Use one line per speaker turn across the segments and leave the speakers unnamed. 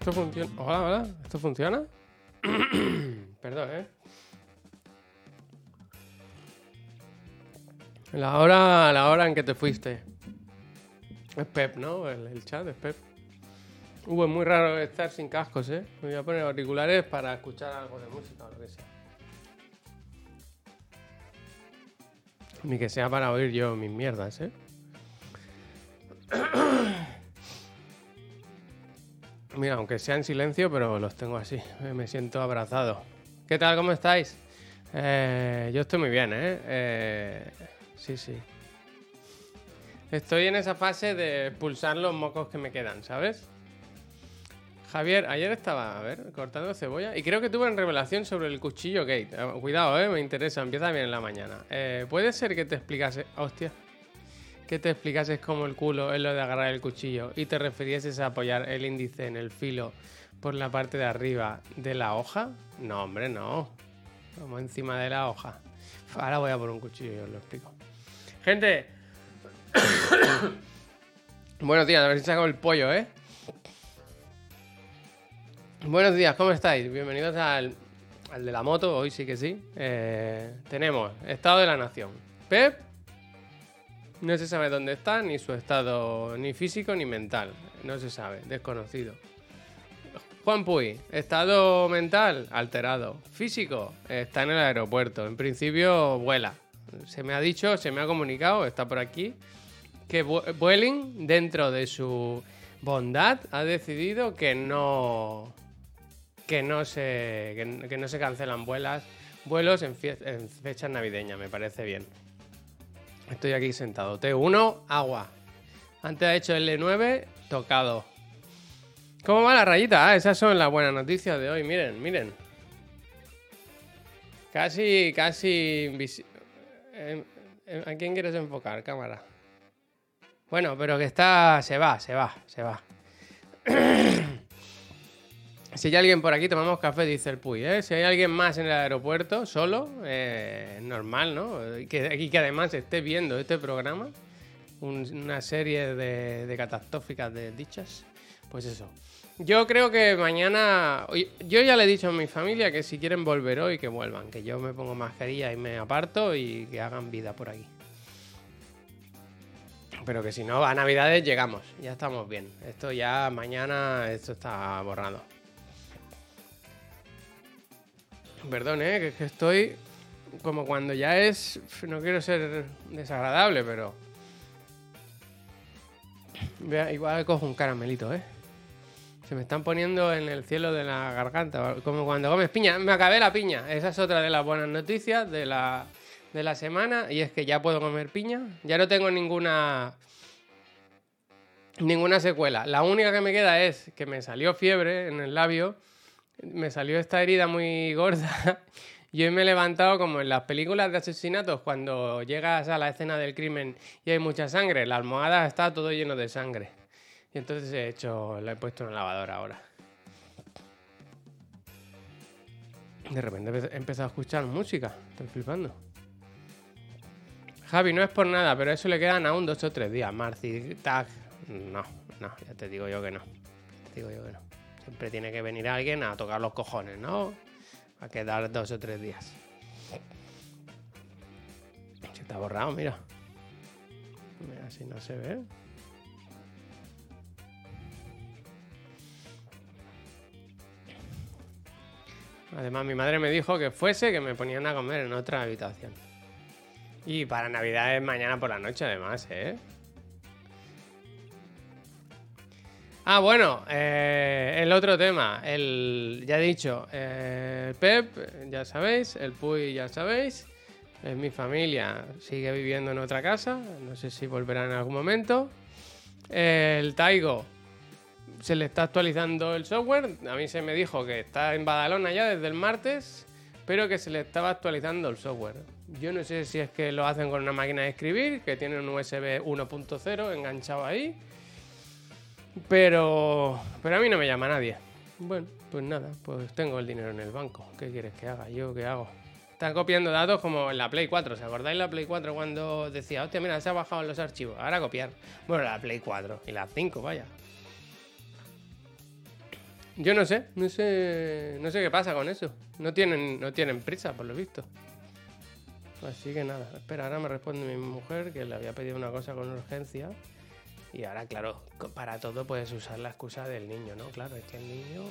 ¿Esto funciona? Hola, hola. ¿Esto funciona? Perdón, ¿eh? La hora, la hora en que te fuiste. Es Pep, ¿no? El, chat es Pep. Uh, es muy raro estar sin cascos, ¿eh? Me voy a poner auriculares para escuchar algo de música o lo. Ni que sea para oír yo mis mierdas, ¿eh? Mira, aunque sea en silencio, pero los tengo así. eh, Me siento abrazado. ¿Qué tal? ¿Cómo estáis? Eh, yo estoy muy bien, ¿eh? Eh, Sí, sí. Estoy en esa fase de pulsar los mocos que me quedan, ¿sabes? Javier, ayer estaba, a ver, cortando cebolla y creo que tuve en revelación sobre el cuchillo Gate. Eh, Cuidado, eh, me interesa, empieza bien en la mañana. Eh, ¿Puede ser que te explicase, hostia, que te explicases como el culo es lo de agarrar el cuchillo y te referieses a apoyar el índice en el filo por la parte de arriba de la hoja? No, hombre, no. Como encima de la hoja. Ahora voy a por un cuchillo y os lo explico. Gente. Buenos días, a ver si saco el pollo, ¿eh? Buenos días, ¿cómo estáis? Bienvenidos al, al de la moto, hoy sí que sí. Eh, tenemos Estado de la Nación. Pep, no se sabe dónde está, ni su estado, ni físico ni mental. No se sabe, desconocido. Juan Puy, estado mental, alterado. Físico, está en el aeropuerto. En principio, vuela. Se me ha dicho, se me ha comunicado, está por aquí, que Vu- Vueling, dentro de su bondad, ha decidido que no. Que no se. que, no se cancelan vuelas, vuelos en, fie- en fechas navideñas, me parece bien. Estoy aquí sentado. T1, agua. Antes ha hecho L9, tocado. ¿Cómo va la rayita? Ah, esas son las buenas noticias de hoy. Miren, miren. Casi, casi eh, eh, ¿A quién quieres enfocar, cámara? Bueno, pero que está... Se va, se va, se va. si hay alguien por aquí, tomamos café, dice el Puy. ¿eh? Si hay alguien más en el aeropuerto, solo, eh, normal, ¿no? Y que, y que además esté viendo este programa, un- una serie de, catastróficas de dichas, pues eso. Yo creo que mañana. Yo ya le he dicho a mi familia que si quieren volver hoy, que vuelvan. Que yo me pongo mascarilla y me aparto y que hagan vida por aquí. Pero que si no, a Navidades llegamos. Ya estamos bien. Esto ya mañana, esto está borrado. Perdón, ¿eh? Que, es que estoy como cuando ya es. No quiero ser desagradable, pero. Vea, igual cojo un caramelito, ¿eh? Se me están poniendo en el cielo de la garganta, como cuando comes piña. Me acabé la piña. Esa es otra de las buenas noticias de la, de la semana. Y es que ya puedo comer piña. Ya no tengo ninguna. Ninguna secuela. La única que me queda es que me salió fiebre en el labio. Me salió esta herida muy gorda. Y hoy me he levantado como en las películas de asesinatos, cuando llegas a la escena del crimen y hay mucha sangre. La almohada está todo lleno de sangre. Y entonces he hecho, la he puesto en la lavadora ahora. De repente he empezado a escuchar música. Estoy flipando. Javi, no es por nada, pero eso le quedan aún dos o tres días. Marci, tag. No, no, ya te digo yo que no. Te digo yo que no. Siempre tiene que venir alguien a tocar los cojones, ¿no? A quedar dos o tres días. Se está borrado, mira. Mira, si no se ve. Además, mi madre me dijo que fuese, que me ponían a comer en otra habitación. Y para Navidad es mañana por la noche, además, ¿eh? Ah, bueno, eh, el otro tema, el, ya he dicho, eh, Pep, ya sabéis, el Puy, ya sabéis, eh, mi familia sigue viviendo en otra casa, no sé si volverá en algún momento. El Taigo se le está actualizando el software, a mí se me dijo que está en Badalona ya desde el martes, pero que se le estaba actualizando el software. Yo no sé si es que lo hacen con una máquina de escribir, que tiene un USB 1.0 enganchado ahí. Pero, pero a mí no me llama nadie. Bueno, pues nada, pues tengo el dinero en el banco. ¿Qué quieres que haga? ¿Yo qué hago? Está copiando datos como en la Play 4. ¿Os acordáis la Play 4 cuando decía, hostia, mira, se ha bajado los archivos? Ahora copiar. Bueno, la Play 4 y la 5, vaya. Yo no sé, no sé, no sé qué pasa con eso. No tienen, no tienen prisa, por lo visto. Así que nada, espera, ahora me responde mi mujer que le había pedido una cosa con urgencia. Y ahora, claro, para todo puedes usar la excusa del niño, ¿no? Claro, es que el niño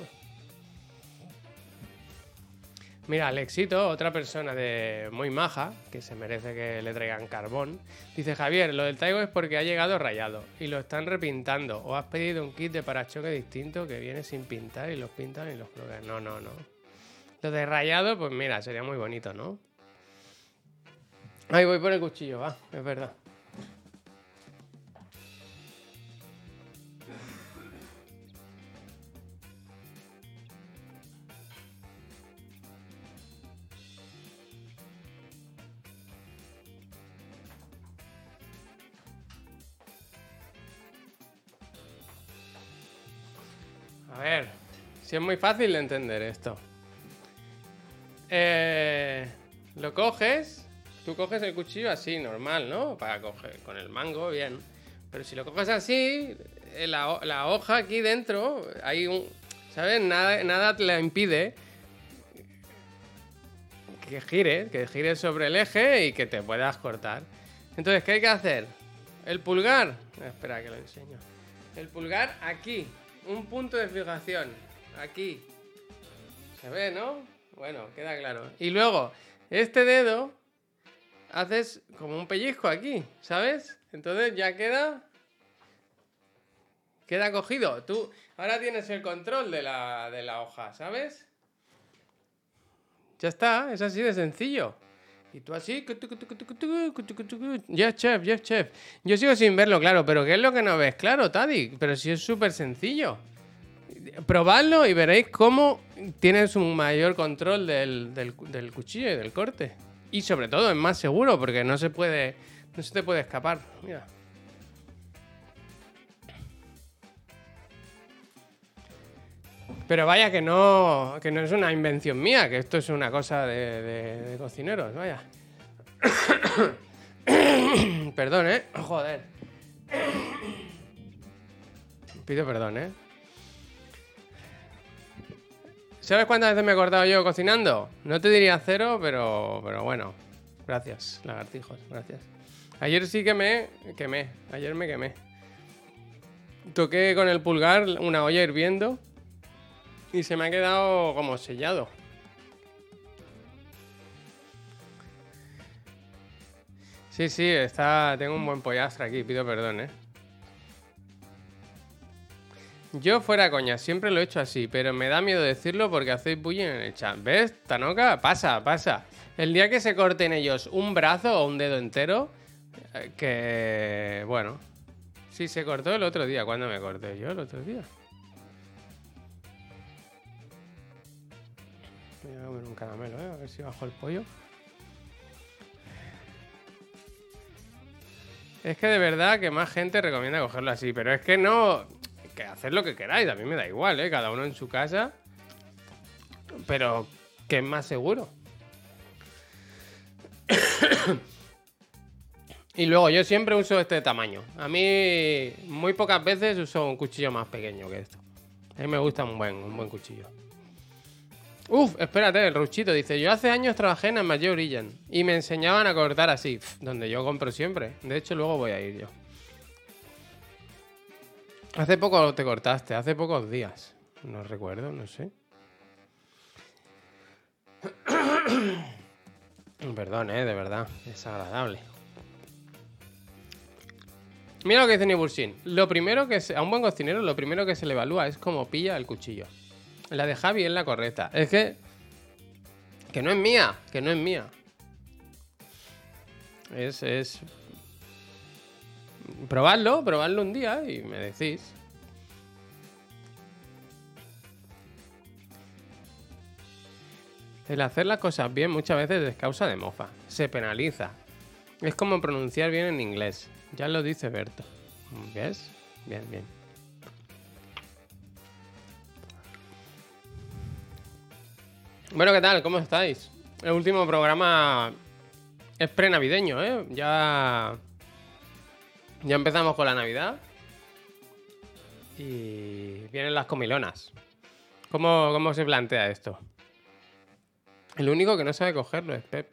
Mira, Alexito, otra persona de muy maja, que se merece que le traigan carbón, dice Javier, lo del Taigo es porque ha llegado rayado y lo están repintando. O has pedido un kit de parachoque distinto que viene sin pintar y los pintan y los colocan. No, no, no. Lo de rayado, pues mira, sería muy bonito, ¿no? Ahí voy por el cuchillo, va, es verdad. Ver, si es muy fácil de entender esto. Eh, lo coges, tú coges el cuchillo así, normal, ¿no? Para coger con el mango, bien. Pero si lo coges así, eh, la, la hoja aquí dentro, hay un. ¿Sabes? Nada, nada te la impide que gire, que gire sobre el eje y que te puedas cortar. Entonces, ¿qué hay que hacer? El pulgar. Espera que lo enseño. El pulgar aquí, un punto de fijación. Aquí. ¿Se ve, no? Bueno, queda claro. Y luego, este dedo, haces como un pellizco aquí, ¿sabes? Entonces ya queda... Queda cogido. Tú ahora tienes el control de la, de la hoja, ¿sabes? Ya está, es así de sencillo. Y tú así. Jeff Chef, Jeff Chef. Yo sigo sin verlo claro, pero ¿qué es lo que no ves claro, Tadi? Pero si es súper sencillo. Probadlo y veréis cómo tienes un mayor control del, del, cuchillo y del corte. Y sobre todo es más seguro porque no se puede. No se te puede escapar. Mira. Pero vaya que no, que no es una invención mía, que esto es una cosa de, cocineros, vaya. perdón, ¿eh? Joder. Pido perdón, ¿eh? ¿Sabes cuántas veces me he cortado yo cocinando? No te diría cero, pero, pero bueno. Gracias, lagartijos, gracias. Ayer sí que me quemé, ayer me quemé. Toqué con el pulgar una olla hirviendo y se me ha quedado como sellado. Sí, sí, está. Tengo un buen pollastre aquí, pido perdón, eh. Yo fuera coña, siempre lo he hecho así, pero me da miedo decirlo porque hacéis bullying en el chat. ¿Ves, Tanoka? Pasa, pasa. El día que se corten ellos un brazo o un dedo entero, eh, que. Bueno. Sí, se cortó el otro día. ¿Cuándo me corté yo el otro día? Voy a comer un caramelo, ¿eh? A ver si bajo el pollo. Es que de verdad que más gente recomienda cogerlo así, pero es que no... Que hacer lo que queráis, a mí me da igual, ¿eh? Cada uno en su casa. Pero que es más seguro. y luego yo siempre uso este tamaño. A mí muy pocas veces uso un cuchillo más pequeño que esto. A mí me gusta un buen, un buen cuchillo. Uf, espérate, el Ruchito dice: Yo hace años trabajé en Mayor Origin y me enseñaban a cortar así, donde yo compro siempre. De hecho, luego voy a ir yo. Hace poco te cortaste, hace pocos días. No recuerdo, no sé. Perdón, eh, de verdad, es agradable. Mira lo que dice Nibulsin. Lo primero que se, a un buen cocinero, lo primero que se le evalúa es cómo pilla el cuchillo. La de Javi es la correcta. Es que. Que no es mía. Que no es mía. Es. es... Probadlo, probadlo un día y me decís. El hacer las cosas bien muchas veces es causa de mofa. Se penaliza. Es como pronunciar bien en inglés. Ya lo dice Berto. ¿Ves? Bien, bien. Bueno, ¿qué tal? ¿Cómo estáis? el último programa es prenavideño, ¿eh? Ya. Ya empezamos con la Navidad. Y vienen las comilonas. ¿Cómo, cómo se plantea esto? El único que no sabe cogerlo es Pep.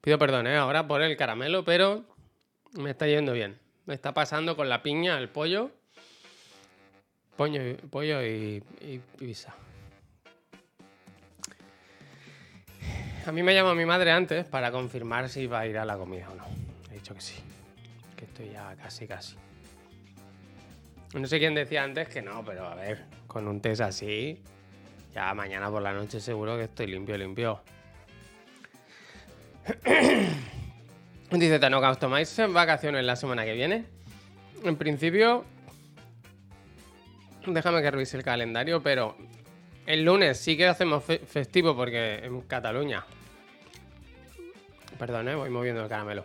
Pido perdón, ¿eh? Ahora por el caramelo, pero me está yendo bien. Me está pasando con la piña, el pollo. Pollo, y- pollo pizza. A mí me llama mi madre antes para confirmar si va a ir a la comida o no. He dicho que sí. Que estoy ya casi, casi. No sé quién decía antes que no, pero a ver, con un test así, ya mañana por la noche seguro que estoy limpio, limpio. Dice Tanoka, ¿os tomáis vacaciones la semana que viene? En principio, déjame que revise el calendario, pero el lunes sí que hacemos fe- festivo porque en Cataluña. Perdón, voy moviendo el caramelo.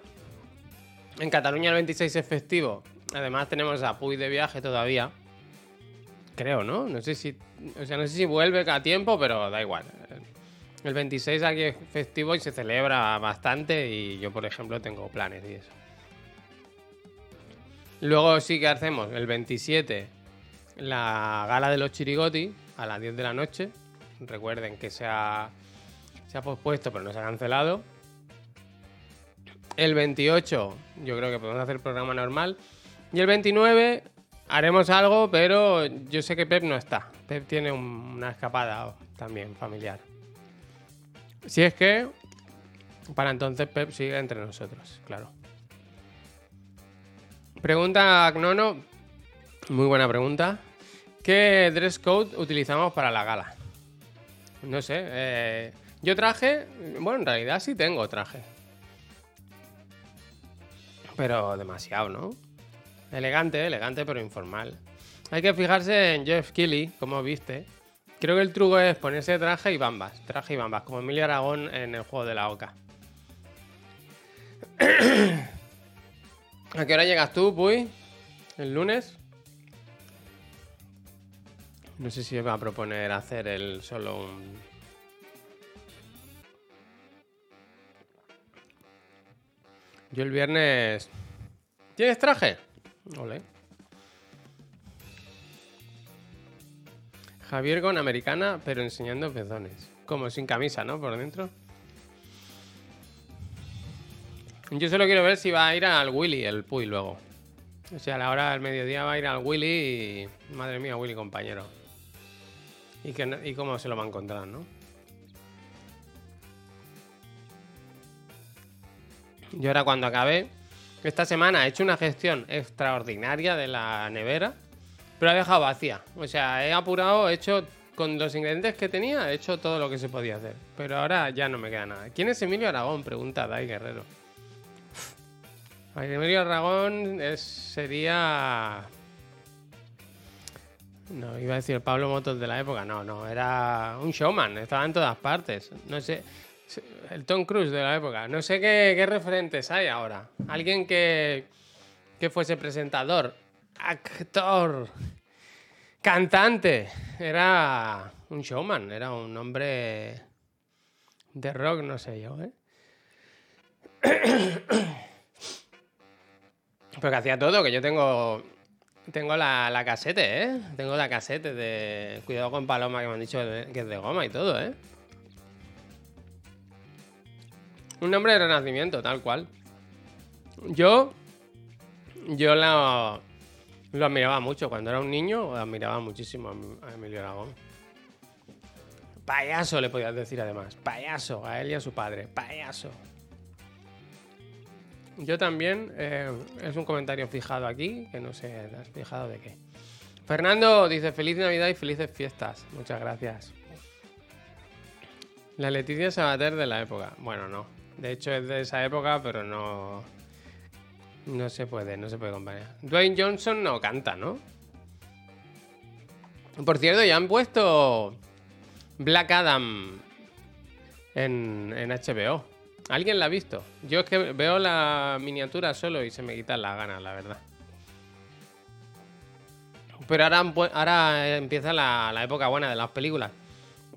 En Cataluña el 26 es festivo. Además tenemos a Puy de viaje todavía. Creo, ¿no? No sé si. O sea, no sé si vuelve a tiempo, pero da igual. El 26 aquí es festivo y se celebra bastante. Y yo, por ejemplo, tengo planes y eso. Luego sí que hacemos el 27 la gala de los chirigoti a las 10 de la noche. Recuerden que se ha, se ha pospuesto, pero no se ha cancelado. El 28 yo creo que podemos hacer programa normal. Y el 29 haremos algo, pero yo sé que Pep no está. Pep tiene un- una escapada también familiar. Si es que para entonces Pep sigue entre nosotros, claro. Pregunta Agnono, muy buena pregunta. ¿Qué dress code utilizamos para la gala? No sé. eh, yo traje. Bueno, en realidad sí tengo traje. Pero demasiado, ¿no? Elegante, elegante, pero informal. Hay que fijarse en Jeff Kelly, como viste. Creo que el truco es ponerse traje y bambas. Traje y bambas, como Emilia Aragón en el juego de la Oca. ¿A qué hora llegas tú, Puy? ¿El lunes? No sé si va a proponer hacer el solo un. Yo el viernes. ¿Tienes traje? Ole. Javier con americana, pero enseñando pezones. Como sin camisa, ¿no? Por dentro. Yo solo quiero ver si va a ir al Willy, el Puy, luego. O sea, a la hora del mediodía va a ir al Willy y... Madre mía, Willy, compañero. Y, que, y cómo se lo va a encontrar, ¿no? Yo ahora cuando acabé, esta semana he hecho una gestión extraordinaria de la nevera, pero la he dejado vacía. O sea, he apurado, he hecho con los ingredientes que tenía, he hecho todo lo que se podía hacer. Pero ahora ya no me queda nada. ¿Quién es Emilio Aragón? Pregunta Dai Guerrero. Emilio Aragón es- sería... No, iba a decir Pablo Motos de la época. No, no, era un showman, estaba en todas partes. No sé, el Tom Cruise de la época. No sé qué, qué referentes hay ahora. Alguien que, que fuese presentador, actor, cantante. Era un showman, era un hombre de rock, no sé yo, ¿eh? Pero que hacía todo, que yo tengo tengo la, la casete, ¿eh? Tengo la casete de Cuidado con Paloma que me han dicho que es de goma y todo, ¿eh? Un nombre de renacimiento, tal cual. Yo. Yo lo, lo admiraba mucho. Cuando era un niño, admiraba muchísimo a Emilio Aragón. Payaso le podías decir además. Payaso, a él y a su padre. Payaso. Yo también, eh, es un comentario fijado aquí, que no sé, ¿te has fijado de qué? Fernando dice feliz Navidad y felices fiestas. Muchas gracias. La Leticia Sabater de la época. Bueno, no. De hecho es de esa época, pero no. No se puede, no se puede comparar. Dwayne Johnson no canta, ¿no? Por cierto, ya han puesto Black Adam en HBO. ¿Alguien la ha visto? Yo es que veo la miniatura solo y se me quitan las ganas, la verdad. Pero ahora, empieza la, época buena de las películas.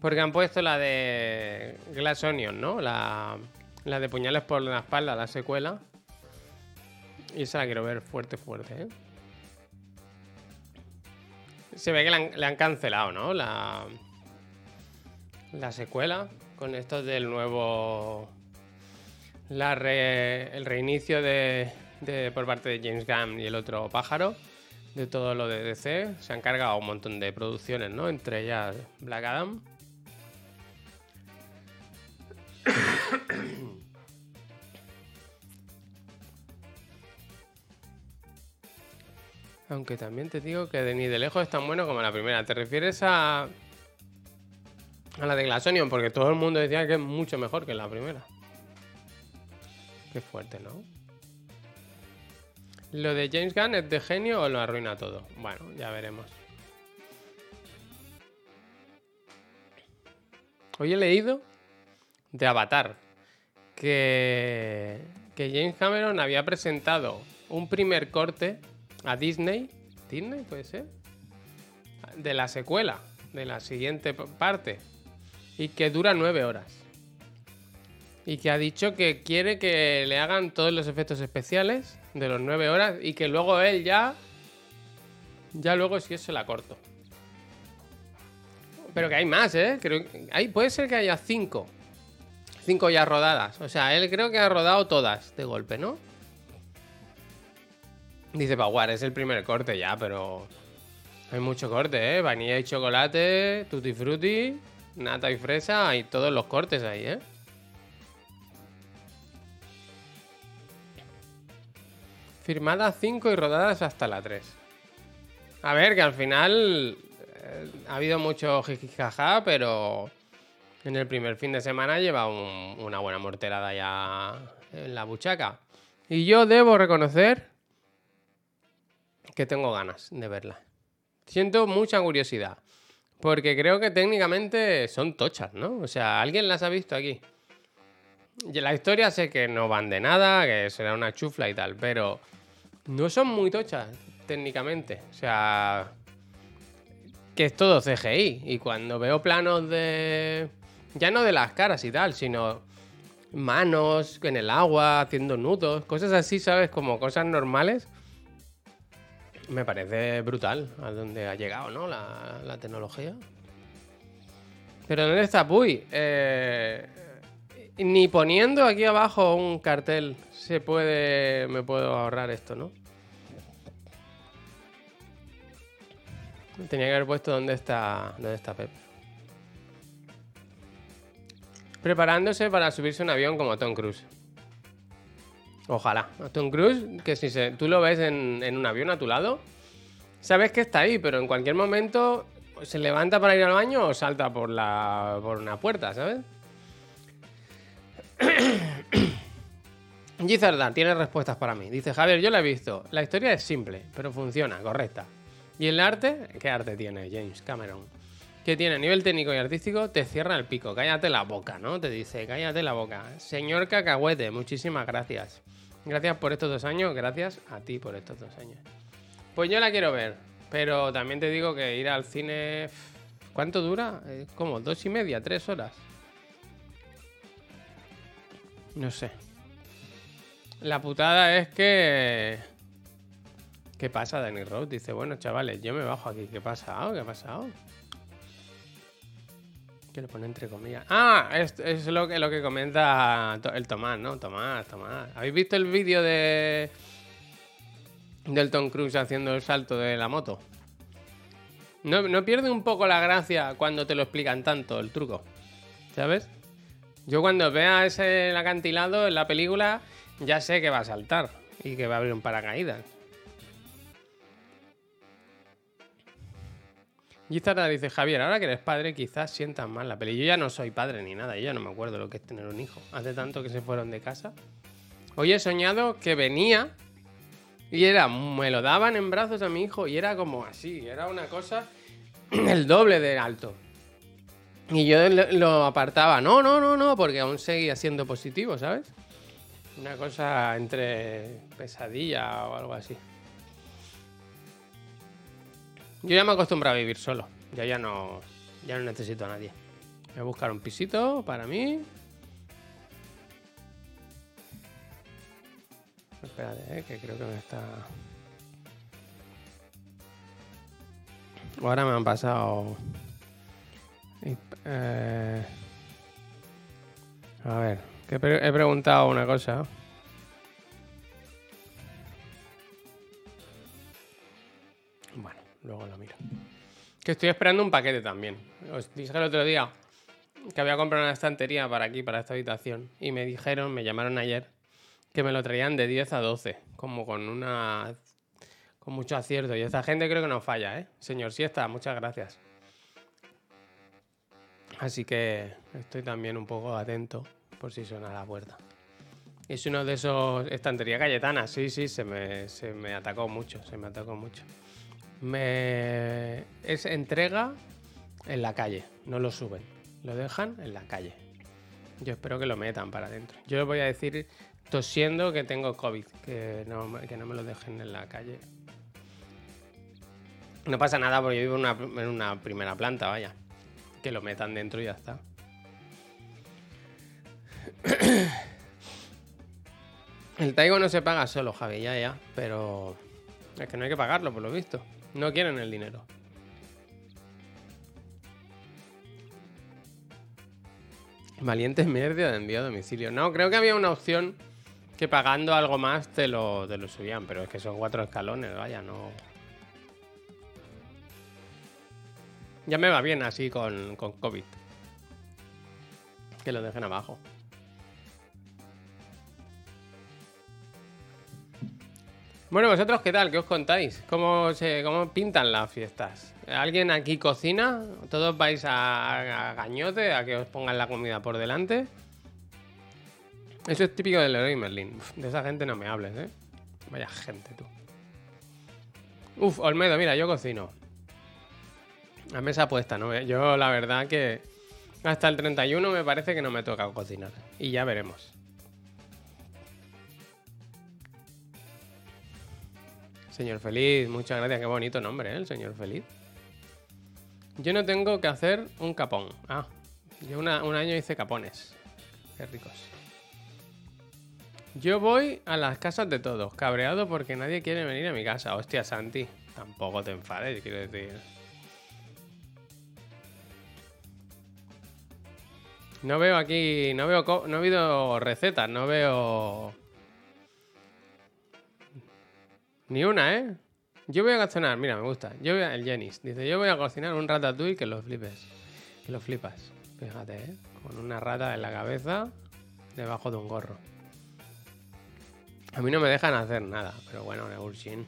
Porque han puesto la de Glass Onion, ¿no? La, de Puñales por la espalda, la secuela. Y esa la quiero ver fuerte, fuerte, ¿eh? Se ve que le han, cancelado, ¿no? La, la secuela. Con esto del nuevo. El reinicio de, por parte de James Gunn y el otro pájaro. De todo lo de DC. Se han cargado un montón de producciones, ¿no? Entre ellas Black Adam. Aunque también te digo que de ni de lejos es tan bueno como la primera. ¿Te refieres a. a la de Glass Porque todo el mundo decía que es mucho mejor que la primera. Qué fuerte, ¿no? ¿Lo de James Gunn es de genio o lo arruina todo? Bueno, ya veremos. Hoy he leído de Avatar que, James Cameron había presentado un primer corte a Disney. ¿Disney puede ser? De la secuela, de la siguiente parte. Y que dura nueve horas. Y que ha dicho que quiere que le hagan todos los efectos especiales de los nueve horas y que luego él ya. Ya luego si eso la corto. Pero que hay más, ¿eh? Creo puede ser que haya cinco. Cinco ya rodadas. O sea, él creo que ha rodado todas de golpe, ¿no? Dice Paguar, es el primer corte ya, pero hay mucho corte, ¿eh? Vainilla y chocolate, tutti frutti, nata y fresa, hay todos los cortes ahí, ¿eh? Firmadas 5 y rodadas hasta la 3. A ver, que al final eh, ha habido mucho jijijaja, pero en el primer fin de semana lleva una buena morterada ya en la buchaca. Y yo debo reconocer que tengo ganas de verla. Siento mucha curiosidad. Porque creo que técnicamente son tochas, ¿no? O sea, ¿alguien las ha visto aquí? la historia sé que no van de nada, que será una chufla y tal, pero no son muy tochas técnicamente. O sea, que es todo CGI. Y cuando veo planos de... Ya no de las caras y tal, sino manos en el agua, haciendo nudos, cosas así, ¿sabes? Como cosas normales me parece brutal a dónde ha llegado, ¿no? La, tecnología. Pero ¿dónde está Puy? Eh, ni poniendo aquí abajo un cartel se puede. Me puedo ahorrar esto, ¿no? Tenía que haber puesto dónde está. dónde está Pep. Preparándose para subirse un avión como Tom Cruise. Ojalá. Tom Cruise, que si tú lo ves en, un avión a tu lado, sabes que está ahí, pero en cualquier momento se levanta para ir al baño o salta por, una puerta, ¿sabes? Gizarda tiene respuestas para mí. Dice Javier, yo la he visto. La historia es simple, pero funciona, correcta. ¿Y el arte? ¿Qué arte tiene James Cameron? ¿Qué tiene a nivel técnico y artístico? Te cierra el pico. Cállate la boca, ¿no? Te dice, cállate la boca. Señor Cacahuete, muchísimas gracias. Gracias por estos dos años, gracias a ti por estos dos años. Pues yo la quiero ver, pero también te digo que ir al cine... ¿Cuánto dura? ¿Cómo? ¿Dos y media? ¿Tres horas? No sé. La putada es que... ¿Qué pasa, Danny Rose? Dice, bueno, chavales, yo me bajo aquí. ¿Qué ha pasado? ¿Qué ha pasado? Que le pone entre comillas. Ah, es, es lo, que, lo que comenta el Tomás, ¿no? Tomás, Tomás. ¿Habéis visto el vídeo de. del Tom Cruise haciendo el salto de la moto? No, no pierde un poco la gracia cuando te lo explican tanto el truco. ¿Sabes? Yo cuando vea ese acantilado en la película, ya sé que va a saltar y que va a abrir un paracaídas. Gizarda dice, Javier, ahora que eres padre, quizás sientas mal la peli. Yo ya no soy padre ni nada, yo ya no me acuerdo lo que es tener un hijo. Hace tanto que se fueron de casa. Hoy he soñado que venía y era, me lo daban en brazos a mi hijo y era como así, era una cosa el doble de alto. Y yo lo apartaba, no, no, no, no, porque aún seguía siendo positivo, ¿sabes? Una cosa entre pesadilla o algo así. Yo ya me acostumbro a vivir solo. Yo ya no, ya no necesito a nadie. Voy a buscar un pisito para mí. Espérate, eh, que creo que me está... Ahora me han pasado... Eh, A ver, que he preguntado una cosa. Luego lo miro. Que estoy esperando un paquete también. Os dije el otro día que había comprado una estantería para aquí, para esta habitación. Y me dijeron, me llamaron ayer, que me lo traían de 10 a 12. Como con una. con mucho acierto. Y esta gente creo que no falla, ¿eh? Señor Siesta, muchas gracias. Así que estoy también un poco atento por si suena la puerta. Es uno de esos estantería Cayetana, sí, sí, se me, se me atacó mucho, se me atacó mucho. Me es entrega en la calle, no lo suben, lo dejan en la calle. Yo espero que lo metan para adentro. Yo les voy a decir tosiendo que tengo COVID, que no, que no me lo dejen en la calle. No pasa nada porque yo vivo una, en una primera planta, vaya. Que lo metan dentro y ya está. El Taigo no se paga solo, Javi, ya, ya. Pero es que no hay que pagarlo, por lo visto. No quieren el dinero. Valientes mierda de envío a domicilio. No, creo que había una opción que pagando algo más te lo, subían, pero es que son cuatro escalones, vaya, no. Ya me va bien así con COVID. Que lo dejen abajo. Bueno, vosotros qué tal, qué os contáis, cómo cómo pintan las fiestas. ¿Alguien aquí cocina? ¿Todos vais a, a gañote a que os pongan la comida por delante? Eso es típico del Leroy Merlin. De esa gente no me hables, ¿eh? Vaya gente, tú. Uf, Olmedo, mira, yo cocino. A mesa puesta, ¿no? Yo la verdad que hasta el 31 me parece que no me toca cocinar. Y ya veremos. Señor Feliz, muchas gracias. Qué bonito nombre, ¿eh? El señor Feliz. Yo no tengo que hacer un capón. Ah, yo un año hice capones. Qué ricos. Yo voy a las casas de todos, cabreado porque nadie quiere venir a mi casa. Hostia, Santi, tampoco te enfades, quiero decir. No veo aquí, no veo, no ha habido recetas, no veo ni una, ¿eh? Yo voy a cocinar, mira, me gusta. Yo voy a, el Jenis dice, yo voy a cocinar un ratatouille que lo flipes, que lo flipas. Fíjate, ¿eh? Con una rata en la cabeza, debajo de un gorro. A mí no me dejan hacer nada, pero bueno, Neburshin.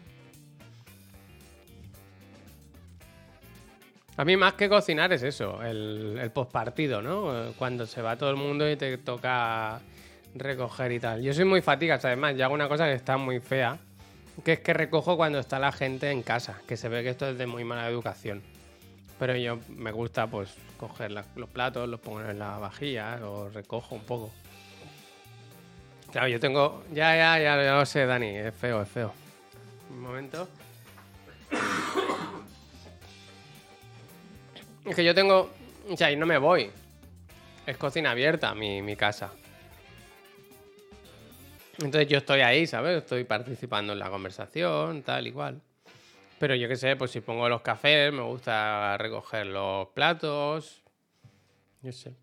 A mí más que cocinar es eso, el, el postpartido, ¿no? Cuando se va todo el mundo y te toca recoger y tal. Yo soy muy fatigas, además, yo hago una cosa que está muy fea, que es que recojo cuando está la gente en casa, que se ve que esto es de muy mala educación. Pero yo me gusta pues coger los platos, los pongo en la vajilla, los recojo un poco. Claro, yo tengo... Ya, ya, ya, ya lo sé, Dani, es feo, es feo. Un momento. Es que yo tengo... O sea, y no me voy. Es cocina abierta mi, mi casa. Entonces yo estoy ahí, ¿sabes? Estoy participando en la conversación, tal y cual. Pero yo qué sé, pues si pongo los cafés, me gusta recoger los platos. Yo sé.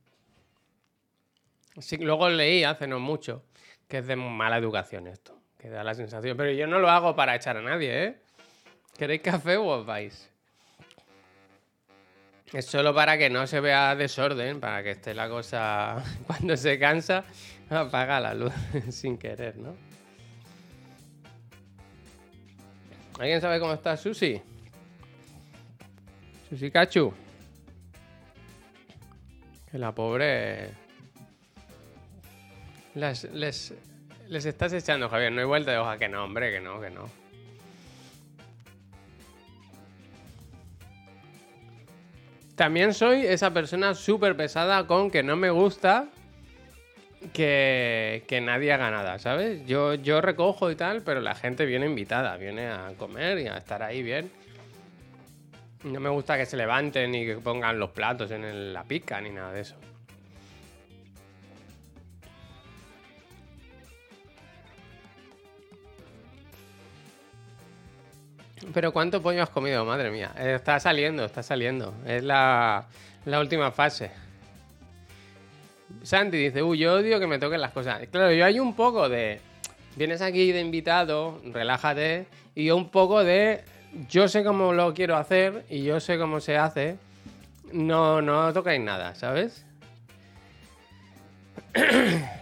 Sí, luego leí hace no mucho que es de mala educación esto. Que da la sensación. Pero yo no lo hago para echar a nadie, ¿eh? ¿Queréis café o os vais? Es solo para que no se vea desorden, para que esté la cosa. Cuando se cansa, apaga la luz sin querer, ¿no? ¿Alguien sabe cómo está Susi? Susi Cachu. Que la pobre. Les, les estás echando, Javier. No hay vuelta de hoja. Que no, hombre, que no, que no. También soy esa persona súper pesada con que no me gusta que, nadie haga nada, ¿sabes? Yo, yo recojo y tal, pero la gente viene invitada, viene a comer y a estar ahí bien. No me gusta que se levanten ni que pongan los platos en la pica ni nada de eso. Pero ¿cuánto pollo has comido? Madre mía. Está saliendo, está saliendo. Es la, la última fase. Santi dice, uy, yo odio que me toquen las cosas. Claro, yo hay un poco de... Vienes aquí de invitado, relájate. Y un poco de... Yo sé cómo lo quiero hacer y yo sé cómo se hace. No, no tocáis nada, ¿sabes?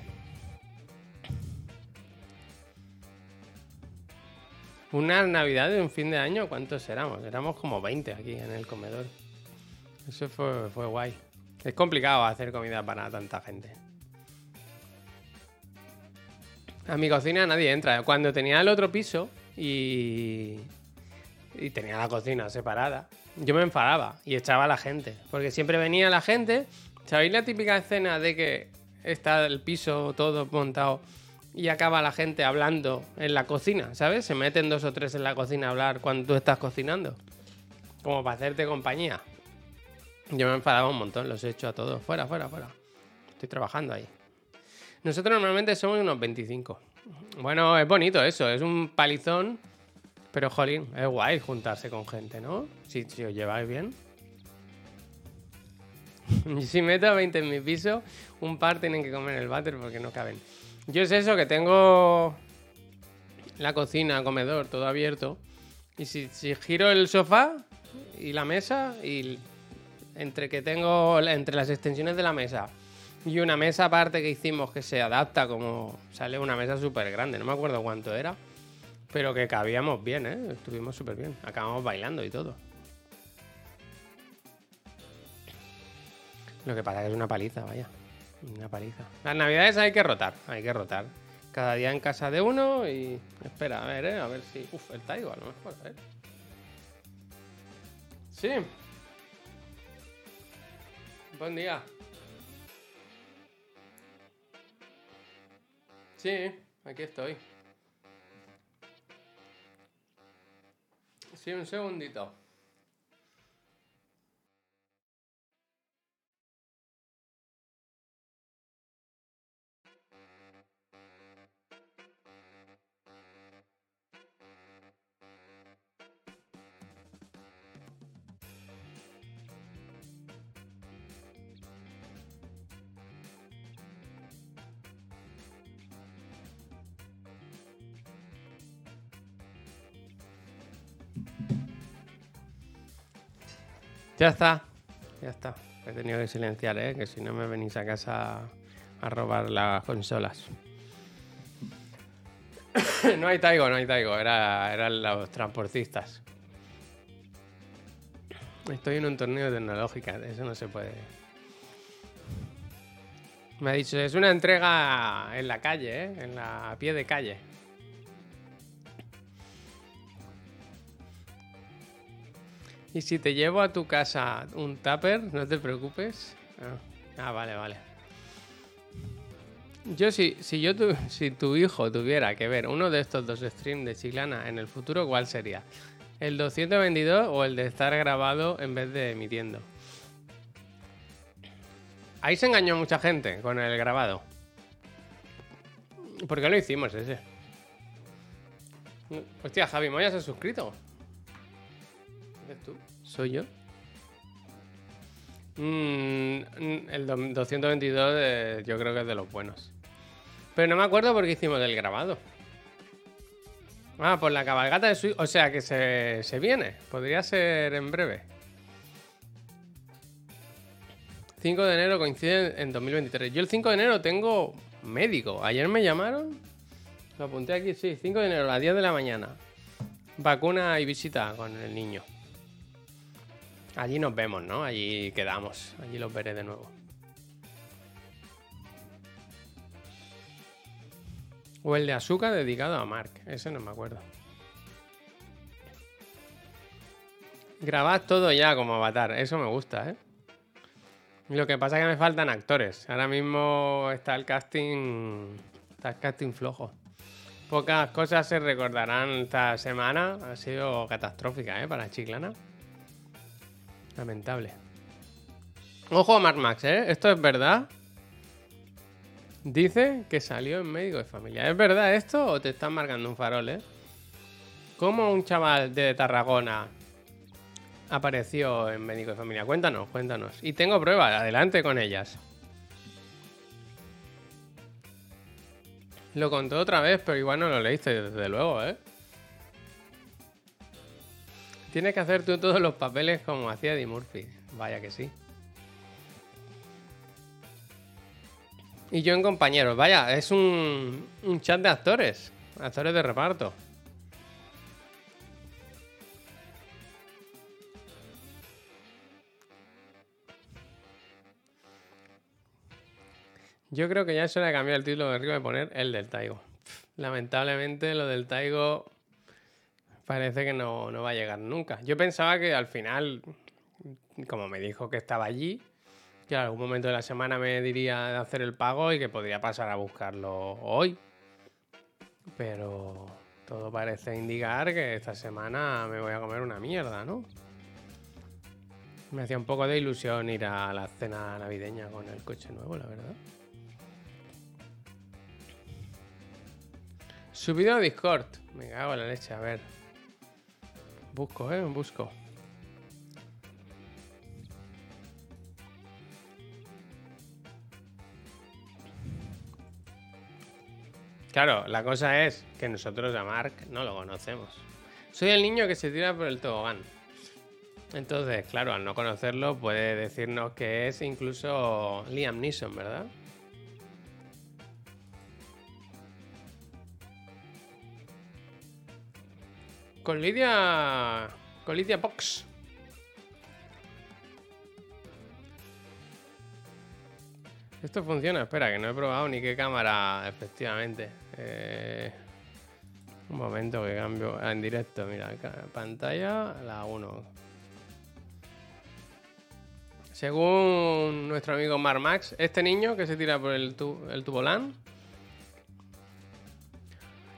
Una Navidad de un fin de año, ¿cuántos éramos? Éramos como 20 aquí en el comedor. Eso fue, fue guay. Es complicado hacer comida para tanta gente. A mi cocina nadie entra. Cuando tenía el otro piso y, y tenía la cocina separada, yo me enfadaba y echaba a la gente. Porque siempre venía la gente. ¿Sabéis la típica escena de que está el piso todo montado y acaba la gente hablando en la cocina, ¿sabes? Se meten dos o tres en la cocina a hablar cuando tú estás cocinando. Como para hacerte compañía. Yo me enfadaba un montón, los he hecho a todos. Fuera, fuera, fuera. Estoy trabajando ahí. Nosotros normalmente somos unos 25. Bueno, es bonito eso, es un palizón. Pero, jolín, es guay juntarse con gente, ¿no? Si, si os lleváis bien. si meto a 20 en mi piso, un par tienen que comer el váter porque no caben. Yo es eso, que tengo la cocina, comedor, todo abierto. Y si, giro el sofá y la mesa, y entre que tengo entre las extensiones de la mesa y una mesa aparte que hicimos que se adapta como sale una mesa súper grande, no me acuerdo cuánto era, pero que cabíamos bien, ¿eh? estuvimos súper bien, acabamos bailando y todo. Lo que pasa es que es una paliza, vaya. Una paliza. Las navidades hay que rotar, hay que rotar. Cada día en casa de uno y. Espera, a ver, ¿eh? A ver si. Uf, el Taigo a lo mejor, a ver. Sí. Buen día. Sí, aquí estoy. Sí, un segundito. Ya está, ya está. He tenido que silenciar, ¿eh? que si no me venís a casa a robar las consolas. no hay Taigo, no hay Taigo, era, eran los transportistas. Estoy en un torneo tecnológico, eso no se puede. Me ha dicho, es una entrega en la calle, ¿eh? en la pie de calle. Y si te llevo a tu casa un tupper, no te preocupes. Ah, ah vale, vale. Yo si, si yo tu, si tu hijo tuviera que ver uno de estos dos streams de Chiclana en el futuro, ¿cuál sería? ¿El 222 o el de estar grabado en vez de emitiendo? Ahí se engañó mucha gente con el grabado. ¿Por qué lo hicimos ese? Hostia, Javi, ¿me has suscrito? ¿Eres tú? ¿Soy yo? Mm, el 222 yo creo que es de los buenos. Pero no me acuerdo por qué hicimos del grabado. Ah, por la cabalgata de su... O sea, que se, se viene. Podría ser en breve. 5 de enero coincide en 2023. Yo el 5 de enero tengo médico. Ayer me llamaron. Lo apunté aquí, sí. 5 de enero a las 10 de la mañana. Vacuna y visita con el niño. Allí nos vemos, ¿no? Allí quedamos. Allí los veré de nuevo. O el de azúcar dedicado a Mark. Ese no me acuerdo. Grabad todo ya como avatar. Eso me gusta, ¿eh? Lo que pasa es que me faltan actores. Ahora mismo está el casting. Está el casting flojo. Pocas cosas se recordarán esta semana. Ha sido catastrófica, ¿eh? Para Chiclana. Lamentable. Ojo a Mad Max, ¿eh? Esto es verdad. Dice que salió en médico de familia. ¿Es verdad esto o te están marcando un farol, eh? ¿Cómo un chaval de Tarragona apareció en médico de familia? Cuéntanos, cuéntanos. Y tengo pruebas, adelante con ellas. Lo contó otra vez, pero igual no lo leíste, desde luego, ¿eh? Tienes que hacer tú todos los papeles como hacía Eddie Murphy. Vaya que sí. Y yo en compañeros. Vaya, es un, un chat de actores. Actores de reparto. Yo creo que ya se le ha cambiado el título de arriba y poner el del Taigo. Lamentablemente lo del Taigo parece que no, no va a llegar nunca. Yo pensaba que al final, como me dijo que estaba allí, que en algún momento de la semana me diría de hacer el pago y que podría pasar a buscarlo hoy. Pero todo parece indicar que esta semana me voy a comer una mierda, ¿no? Me hacía un poco de ilusión ir a la cena navideña con el coche nuevo, la verdad. Subido a Discord. Me cago en la leche, a ver. Busco, eh, busco. Claro, la cosa es que nosotros a Mark no lo conocemos. Soy el niño que se tira por el tobogán. Entonces, claro, al no conocerlo puede decirnos que es incluso Liam Neeson, ¿verdad? Con Lidia... Con Lidia Box. Esto funciona, espera, que no he probado ni qué cámara, efectivamente. Eh, un momento que cambio en directo, mira, pantalla, la 1. Según nuestro amigo Mar Max, este niño que se tira por el, el tubo LAN.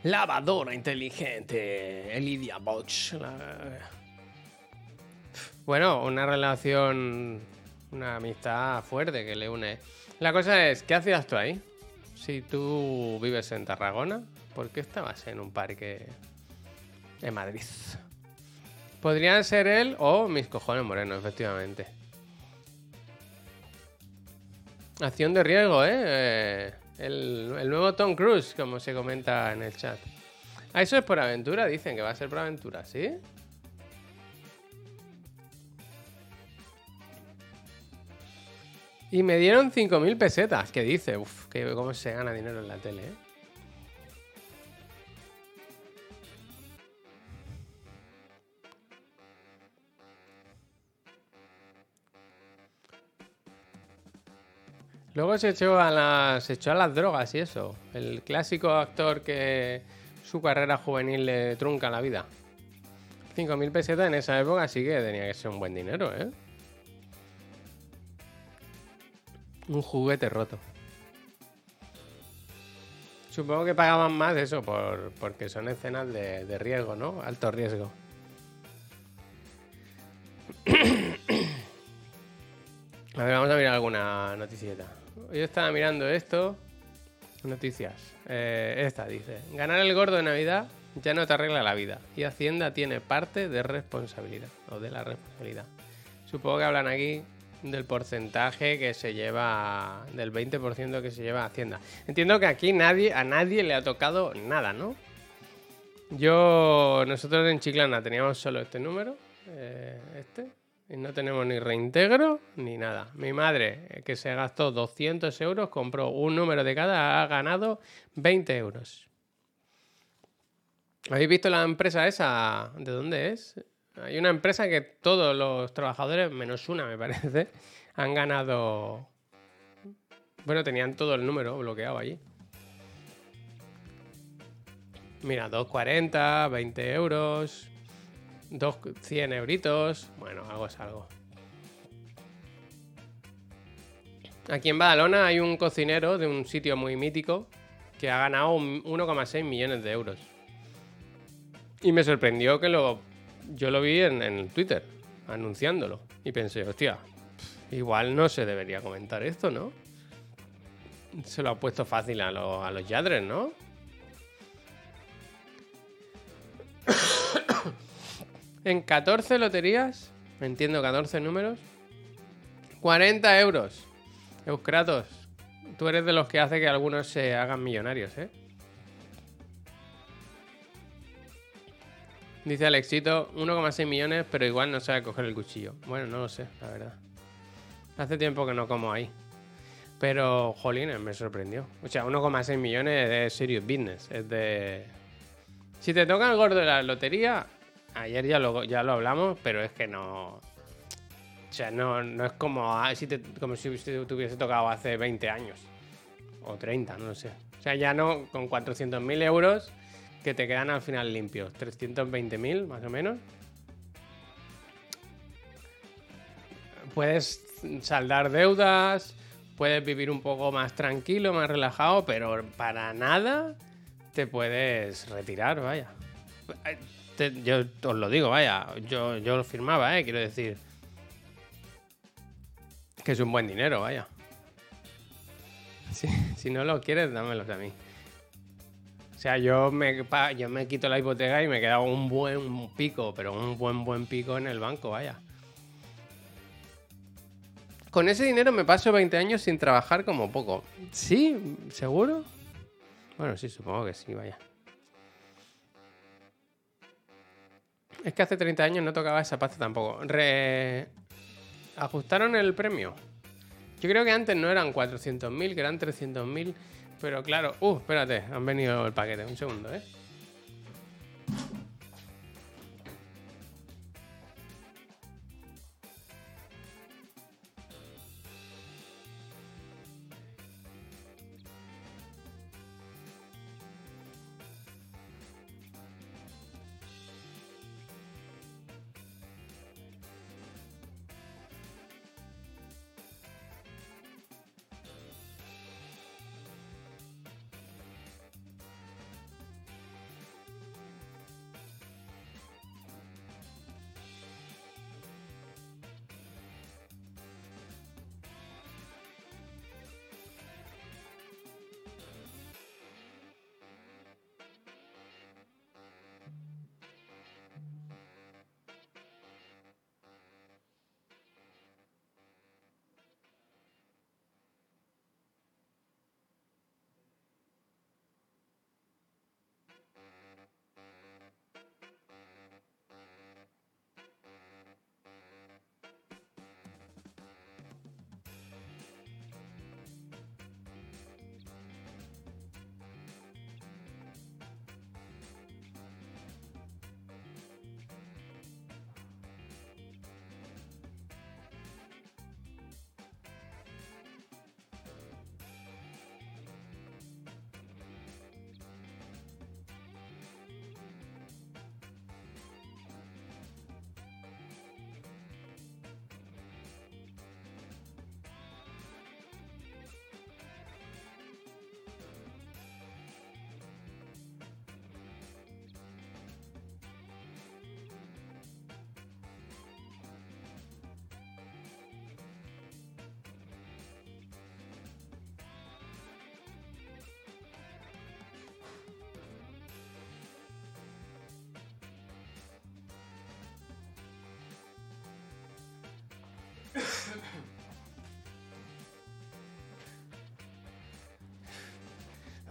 Lavadora inteligente, Elidia Bosch. Bueno, una relación, una amistad fuerte que le une. La cosa es, ¿qué hacías tú ahí? Si tú vives en Tarragona, ¿por qué estabas en un parque de Madrid? Podrían ser él o mis cojones morenos, efectivamente. Acción de riesgo, ¿eh? El, nuevo Tom Cruise, como se comenta en el chat. Ah, eso es por aventura, dicen que va a ser por aventura, ¿sí? Y me dieron 5.000 pesetas. ¿Qué dice? Uf, que cómo se gana dinero en la tele, ¿eh? Luego se echó, a las, se echó a las drogas y eso. El clásico actor que su carrera juvenil le trunca la vida. 5.000 pesetas en esa época sí que tenía que ser un buen dinero, ¿eh? Un juguete roto. Supongo que pagaban más eso por, porque son escenas de, riesgo, ¿no? Alto riesgo. A ver, vamos a mirar alguna noticieta. Yo estaba mirando esto. Noticias. Eh, esta dice: Ganar el gordo de Navidad ya no te arregla la vida. Y Hacienda tiene parte de responsabilidad. O de la responsabilidad. Supongo que hablan aquí del porcentaje que se lleva, del 20% que se lleva Hacienda. Entiendo que aquí nadie, a nadie le ha tocado nada, ¿no? Yo, nosotros en Chiclana teníamos solo este número, eh, este, y no tenemos ni reintegro ni nada. Mi madre, que se gastó 200 euros, compró un número de cada, ha ganado 20 euros. ¿Habéis visto la empresa esa? ¿De dónde es? Hay una empresa que todos los trabajadores, menos una me parece, han ganado... Bueno, tenían todo el número bloqueado allí. Mira, 2,40, 20 euros, 100 euritos. Bueno, algo es algo. Aquí en Badalona hay un cocinero de un sitio muy mítico que ha ganado 1,6 millones de euros. Y me sorprendió que lo yo lo vi en, Twitter. anunciándolo. Y pensé, hostia, igual no se debería comentar esto, ¿no? Se lo ha puesto fácil a, a los yadres, ¿no? En 14 loterías, entiendo 14 números, 40 euros. Euskratos, tú eres de los que hace que algunos se hagan millonarios, ¿eh? Dice Alexito, 1,6 millones, pero igual no sabe coger el cuchillo. Bueno, no lo sé, la verdad. Hace tiempo que no como ahí. Pero, jolines, me sorprendió. O sea, 1,6 millones de serious business. Es de... Si te toca el gordo de la lotería, ayer ya lo, ya lo hablamos, pero es que no... O sea, no, no es como, ah, si te, como si te hubiese tocado hace 20 años. O 30, no lo sé. O sea, ya no, con 400.000 euros que te quedan al final limpios. 320.000 más o menos. Puedes saldar deudas, puedes vivir un poco más tranquilo, más relajado, pero para nada te puedes retirar, vaya. Yo os lo digo, vaya, yo, yo lo firmaba, ¿eh? quiero decir. Que es un buen dinero, vaya. Si, si no lo quieres, dámelos a mí. O sea, yo me, yo me quito la hipoteca y me queda un buen pico, pero un buen, buen pico en el banco, vaya. Con ese dinero me paso 20 años sin trabajar como poco. ¿Sí? ¿Seguro? Bueno, sí, supongo que sí, vaya. Es que hace 30 años no tocaba esa pasta tampoco. ¿Ajustaron el premio? Yo creo que antes no eran 400.000, que eran 300.000. Pero claro, uh, espérate, han venido el paquete, un segundo, ¿eh?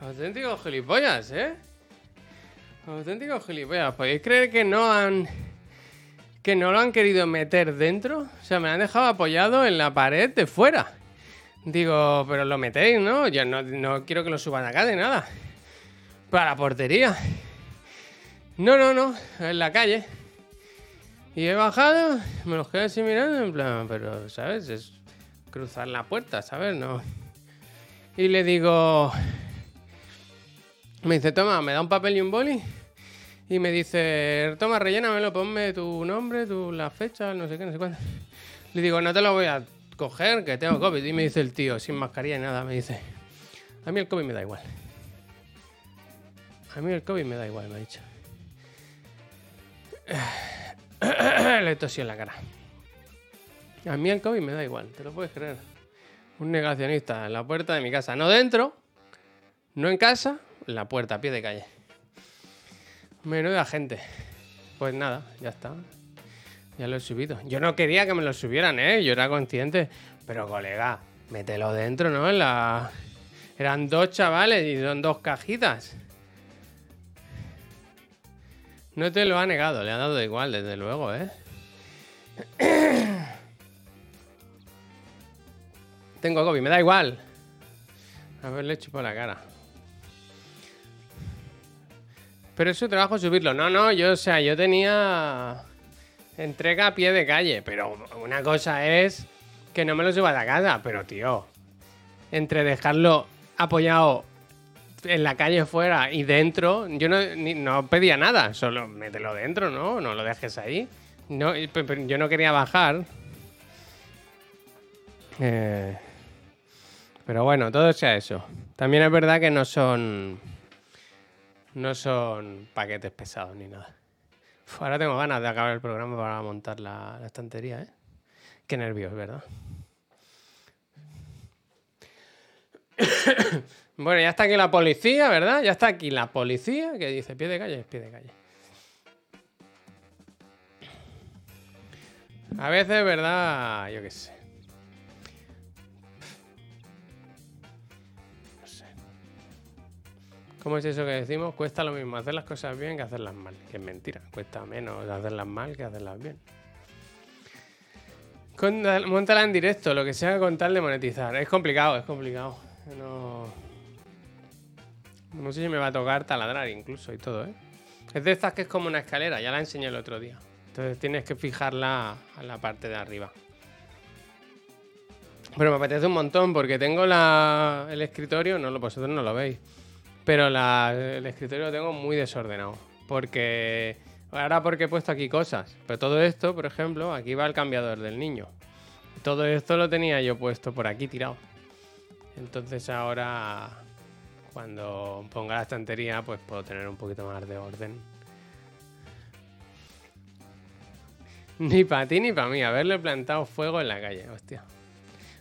Auténticos gilipollas, ¿eh? Auténticos gilipollas. ¿Podéis creer que no han. que no lo han querido meter dentro? O sea, me han dejado apoyado en la pared de fuera. Digo, pero lo metéis, ¿no? Yo no, no quiero que lo suban acá de nada. Para la portería. No, no, no. En la calle. Y he bajado, me los quedé así mirando, en plan, pero, ¿sabes? Es cruzar la puerta, ¿sabes? No. Y le digo. Me dice, toma, me da un papel y un boli. Y me dice, toma, rellénamelo, ponme tu nombre, tu, la fecha, no sé qué, no sé cuánto. Le digo, no te lo voy a coger, que tengo COVID. Y me dice el tío, sin mascarilla y nada, me dice, a mí el COVID me da igual. A mí el COVID me da igual, me ha dicho. Le tosí en la cara. A mí el COVID me da igual, te lo puedes creer. Un negacionista en la puerta de mi casa, no dentro, no en casa, la puerta, a pie de calle. Menuda gente. Pues nada, ya está. Ya lo he subido. Yo no quería que me lo subieran, ¿eh? Yo era consciente. Pero, colega, mételo dentro, ¿no? En la... Eran dos chavales y son dos cajitas. No te lo ha negado, le ha dado igual, desde luego, ¿eh? Tengo COVID, me da igual. A ver, le echo por la cara. Pero es su trabajo subirlo. No, no, yo, o sea, yo tenía entrega a pie de calle. Pero una cosa es que no me lo suba a la casa. Pero, tío, entre dejarlo apoyado en la calle fuera y dentro, yo no, no pedía nada. Solo mételo dentro, ¿no? No lo dejes ahí. No, yo no quería bajar. Eh, pero bueno, todo sea eso. También es verdad que no son. No son paquetes pesados ni nada. ahora tengo ganas de acabar el programa para montar la, estantería, ¿eh? Qué nervios, ¿verdad? bueno, ya está aquí la policía, ¿verdad? Ya está aquí la policía que dice pie de calle, pie de calle. A veces, ¿verdad? Yo qué sé. ¿Cómo es eso que decimos? Cuesta lo mismo hacer las cosas bien que hacerlas mal. Que es mentira. Cuesta menos hacerlas mal que hacerlas bien. Móntala en directo, lo que sea con tal de monetizar. Es complicado, es complicado. No... no sé si me va a tocar taladrar incluso y todo, ¿eh? Es de estas que es como una escalera, ya la enseñé el otro día. Entonces tienes que fijarla a la parte de arriba. Pero me apetece un montón porque tengo el escritorio, no, vosotros no lo veis pero el escritorio lo tengo muy desordenado. Porque. Ahora porque he puesto aquí cosas. Pero todo esto, por ejemplo, aquí va el cambiador del niño. Todo esto lo tenía yo puesto por aquí tirado. Entonces ahora. Cuando ponga la estantería, pues puedo tener un poquito más de orden. Ni para ti ni para mí, haberle plantado fuego en la calle, hostia.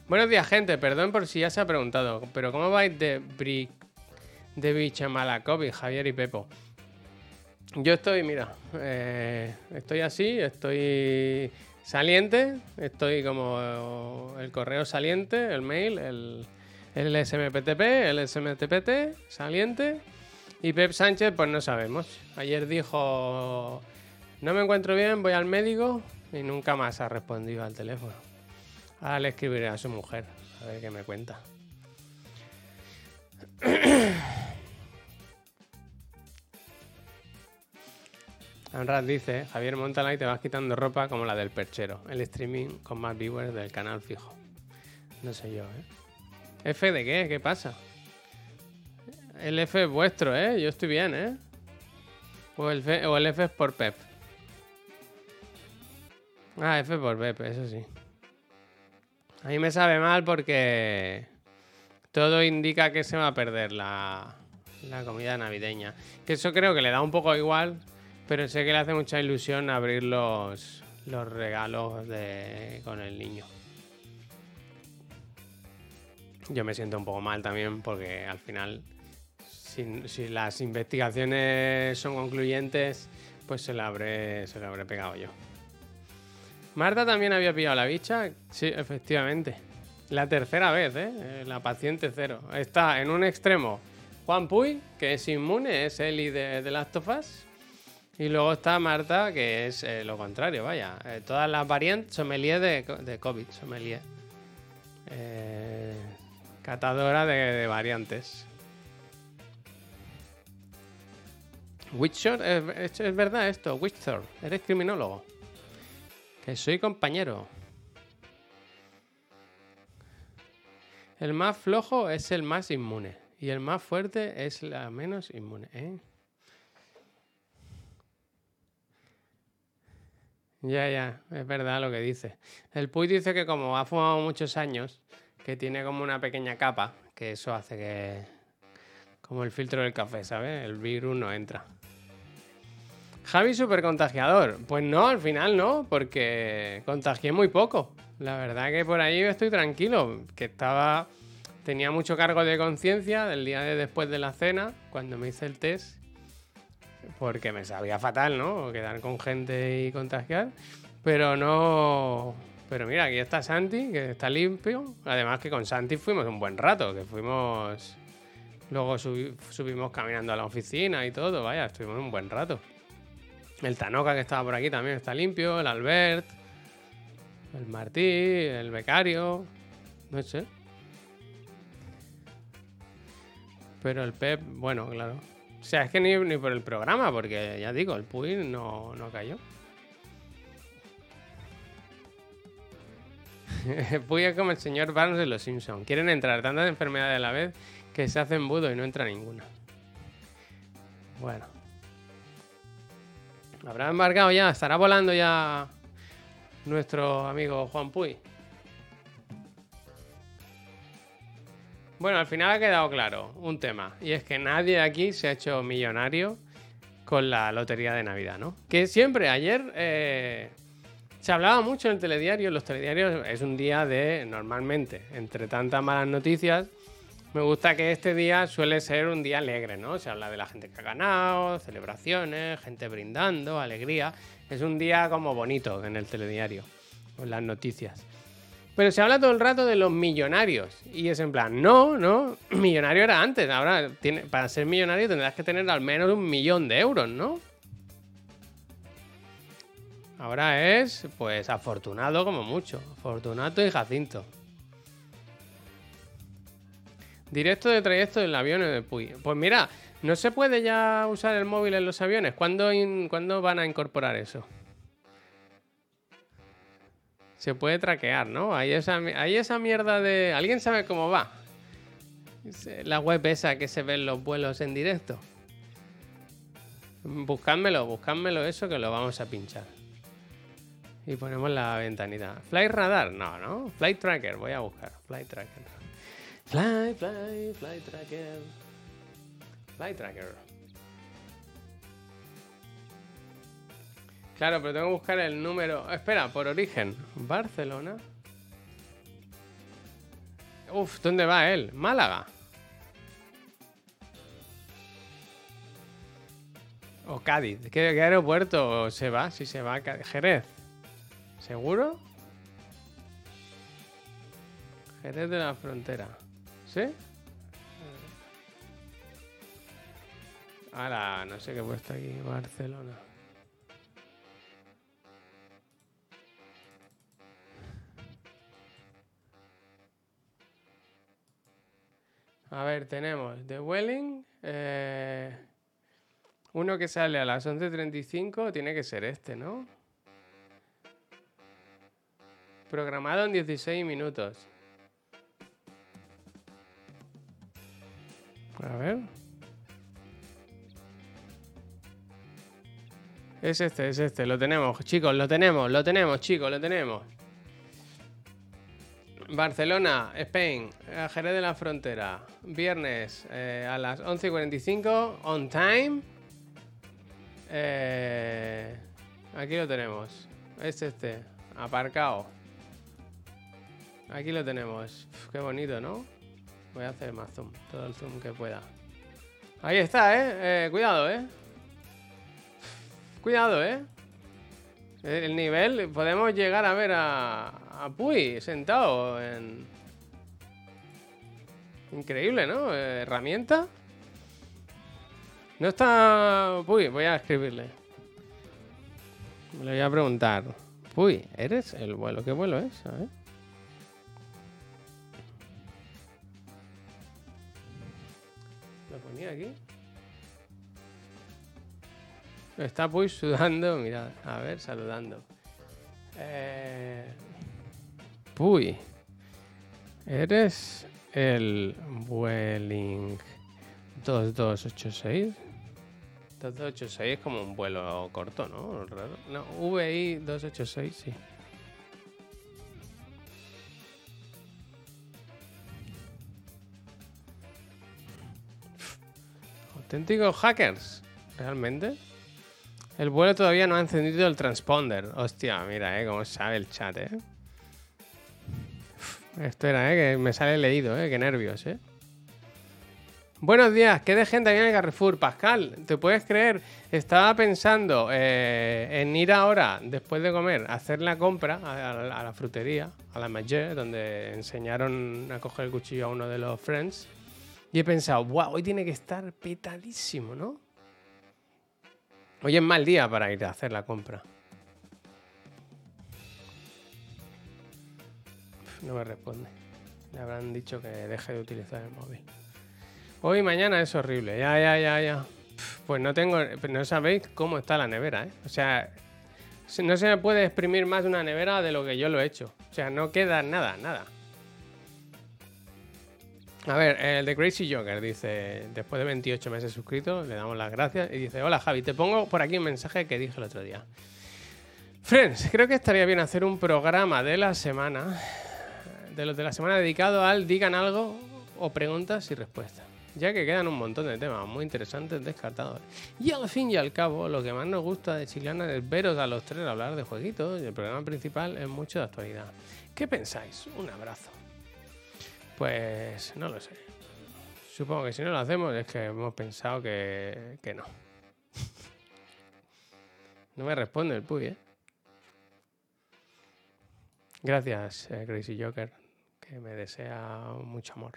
Buenos días, gente. Perdón por si ya se ha preguntado, pero ¿cómo vais de brick de bicha Malakovic, Javier y Pepo. Yo estoy, mira, eh, estoy así, estoy saliente, estoy como el correo saliente, el mail, el, el SMPTP, el SMTPT, saliente. Y Pep Sánchez, pues no sabemos. Ayer dijo, no me encuentro bien, voy al médico y nunca más ha respondido al teléfono. Ahora le escribiré a su mujer, a ver qué me cuenta. Anrad dice, Javier Montala y te vas quitando ropa como la del perchero. El streaming con más viewers del canal fijo. No sé yo, ¿eh? ¿F de qué? ¿Qué pasa? El F es vuestro, ¿eh? Yo estoy bien, ¿eh? O el, F, o el F es por Pep. Ah, F por Pep, eso sí. A mí me sabe mal porque todo indica que se va a perder la, la comida navideña. Que eso creo que le da un poco igual pero sé que le hace mucha ilusión abrir los, los regalos de, con el niño. Yo me siento un poco mal también porque al final, si, las investigaciones son concluyentes, pues se la habré, se habré pegado yo. Marta también había pillado la bicha. Sí, efectivamente. La tercera vez, ¿eh? La paciente cero. Está en un extremo Juan Puy, que es inmune, es Eli de, de Last. Y luego está Marta, que es eh, lo contrario, vaya. Eh, todas las variantes, sommelier de, de COVID, sommelier. Eh, catadora de, variantes. Witcher, ¿es, es verdad esto, Witcher, eres criminólogo. Que soy compañero. El más flojo es el más inmune. Y el más fuerte es la menos inmune. ¿eh? Ya, ya, es verdad lo que dice. El Puy dice que como ha fumado muchos años, que tiene como una pequeña capa, que eso hace que... Como el filtro del café, ¿sabes? El virus no entra. Javi super contagiador. Pues no, al final no, porque contagié muy poco. La verdad que por ahí estoy tranquilo, que estaba... Tenía mucho cargo de conciencia del día de después de la cena, cuando me hice el test, porque me sabía fatal, ¿no? Quedar con gente y contagiar, pero no... Pero mira, aquí está Santi, que está limpio. Además que con Santi fuimos un buen rato, que fuimos... Luego subimos caminando a la oficina y todo, vaya, estuvimos un buen rato. El Tanoka que estaba por aquí también está limpio, el Albert, el Martí, el becario, no sé. Pero el Pep, bueno, claro. O sea, es que ni, por el programa, porque ya digo, el Puy no, no cayó. Puy es como el señor Barnes de los Simpsons. Quieren entrar tantas enfermedades a la vez que se hacen budo y no entra ninguna. Bueno. ¿Habrá embarcado ya? ¿Estará volando ya nuestro amigo Juan Puy? Bueno, al final ha quedado claro un tema, y es que nadie aquí se ha hecho millonario con la lotería de Navidad, ¿no? Que siempre, ayer eh, se hablaba mucho en el telediario, los telediarios es un día de, normalmente, entre tantas malas noticias, me gusta que este día suele ser un día alegre, ¿no? Se habla de la gente que ha ganado, celebraciones, gente brindando, alegría. Es un día como bonito en el telediario, con las noticias. Pero se habla todo el rato de los millonarios. Y es en plan, no, no, millonario era antes. Ahora, tiene, para ser millonario tendrás que tener al menos un millón de euros, ¿no? Ahora es, pues, afortunado como mucho. Afortunato y Jacinto. Directo de trayecto del avión de Puy. Pues mira, no se puede ya usar el móvil en los aviones. ¿Cuándo, ¿cuándo van a incorporar eso? Se puede traquear, ¿no? Hay esa, mierda de... ¿Alguien sabe cómo va? La web esa que se ven los vuelos en directo. Buscádmelo, buscádmelo eso que lo vamos a pinchar. Y ponemos la ventanita. Flight Radar, no, ¿no? Flight Tracker, voy a buscar. Flight Tracker. Fly, fly, flight tracker. Flight Tracker. Claro, pero tengo que buscar el número. Espera, por origen. Barcelona. Uf, ¿dónde va él? Málaga. O Cádiz. ¿Qué, aeropuerto se va? Si se va a Jerez. ¿Seguro? Jerez de la frontera. ¿Sí? Ahora, no sé qué he puesto aquí. Barcelona. A ver, tenemos The Welling. Eh, uno que sale a las 11.35 tiene que ser este, ¿no? Programado en 16 minutos. A ver. Es este, es este. Lo tenemos, chicos, lo tenemos, lo tenemos, chicos, lo tenemos. Barcelona, Spain, Jerez de la Frontera, viernes eh, a las 11.45, on time. Eh, aquí lo tenemos. Es este, aparcado. Aquí lo tenemos. qué bonito, ¿no? Voy a hacer más zoom, todo el zoom que pueda. Ahí está, ¿eh? eh cuidado, ¿eh? Cuidado, ¿eh? El nivel, podemos llegar a ver a, a Puy sentado en... Increíble, ¿no? Herramienta. No está... Puy, voy a escribirle. Le voy a preguntar. Puy, ¿eres el vuelo? ¿Qué vuelo es? A ver. Lo ponía aquí. Está Puy sudando, mira, a ver, saludando. Eh, Uy. Eres el Vueling 2286. 2286 es como un vuelo corto, ¿no? No, VI 286, sí. Auténticos hackers, realmente. El vuelo todavía no ha encendido el transponder. Hostia, mira, eh, cómo sabe el chat, eh. Espera, eh, que me sale leído, eh. Qué nervios, eh. Buenos días, ¿qué de gente había en el Carrefour? Pascal, ¿te puedes creer? Estaba pensando eh, en ir ahora, después de comer, a hacer la compra a, la frutería, a la Manger, donde enseñaron a coger el cuchillo a uno de los friends. Y he pensado, wow, hoy tiene que estar petadísimo, ¿no? Hoy es mal día para ir a hacer la compra. No me responde. Le habrán dicho que deje de utilizar el móvil. Hoy mañana es horrible. Ya, ya, ya, ya. Pues no tengo. No sabéis cómo está la nevera, ¿eh? O sea, no se me puede exprimir más una nevera de lo que yo lo he hecho. O sea, no queda nada, nada. A ver, el de Crazy Joker dice, después de 28 meses suscrito, le damos las gracias y dice, hola Javi, te pongo por aquí un mensaje que dije el otro día. Friends, creo que estaría bien hacer un programa de la semana, de los de la semana dedicado al digan algo o preguntas y respuestas. Ya que quedan un montón de temas muy interesantes descartados. Y al fin y al cabo, lo que más nos gusta de Chilana es veros a los tres hablar de jueguitos y el programa principal es mucho de actualidad. ¿Qué pensáis? Un abrazo. Pues no lo sé. Supongo que si no lo hacemos es que hemos pensado que, que no. no me responde el Puy, ¿eh? Gracias, eh, Crazy Joker, que me desea mucho amor.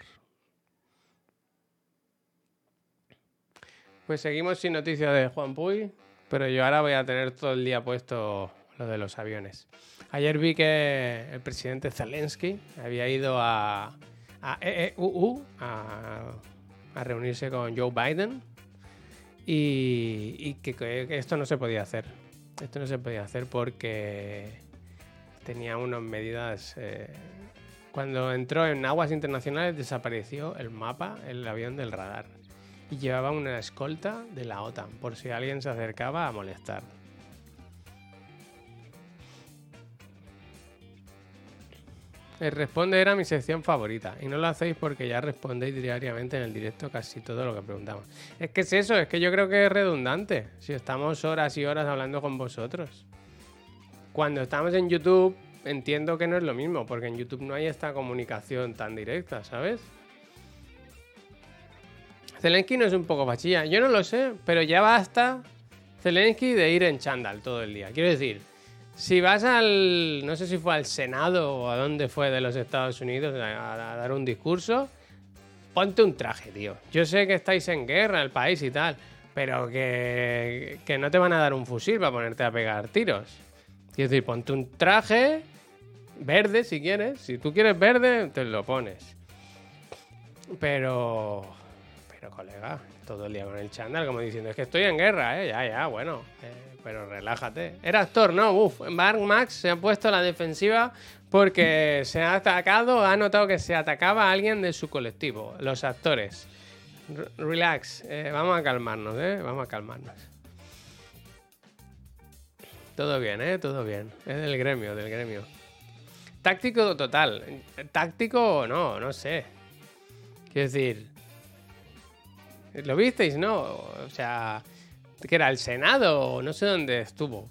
Pues seguimos sin noticias de Juan Puy, pero yo ahora voy a tener todo el día puesto lo de los aviones. Ayer vi que el presidente Zelensky había ido a, a EEUU a, reunirse con Joe Biden y, que, esto no se podía hacer. Esto no se podía hacer porque tenía unas medidas... Eh, cuando entró en aguas internacionales desapareció el mapa, el avión del radar. Y llevaba una escolta de la OTAN por si alguien se acercaba a molestar. El responde era mi sección favorita y no lo hacéis porque ya respondéis diariamente en el directo casi todo lo que preguntamos. Es que es eso, es que yo creo que es redundante si estamos horas y horas hablando con vosotros. Cuando estamos en YouTube entiendo que no es lo mismo porque en YouTube no hay esta comunicación tan directa, ¿sabes? Zelensky no es un poco fachilla, yo no lo sé, pero ya basta Zelensky de ir en chándal todo el día. Quiero decir, si vas al, no sé si fue al Senado o a dónde fue de los Estados Unidos a, dar un discurso, ponte un traje, tío. Yo sé que estáis en guerra, el país y tal, pero que, que no te van a dar un fusil para ponerte a pegar tiros. Quiero decir, ponte un traje verde si quieres. Si tú quieres verde, te lo pones. Pero, pero colega, todo el día con el chándal como diciendo, es que estoy en guerra, ¿eh? Ya, ya, bueno. Eh, pero relájate. Era actor, ¿no? Uf, Mark Max se ha puesto a la defensiva porque se ha atacado, ha notado que se atacaba a alguien de su colectivo, los actores. relax, eh, vamos a calmarnos, ¿eh? Vamos a calmarnos. Todo bien, ¿eh? Todo bien. Es del gremio, del gremio. Táctico total. Táctico, no, no sé. Quiero decir... ¿Lo visteis, no? O sea, que era el Senado, no sé dónde estuvo.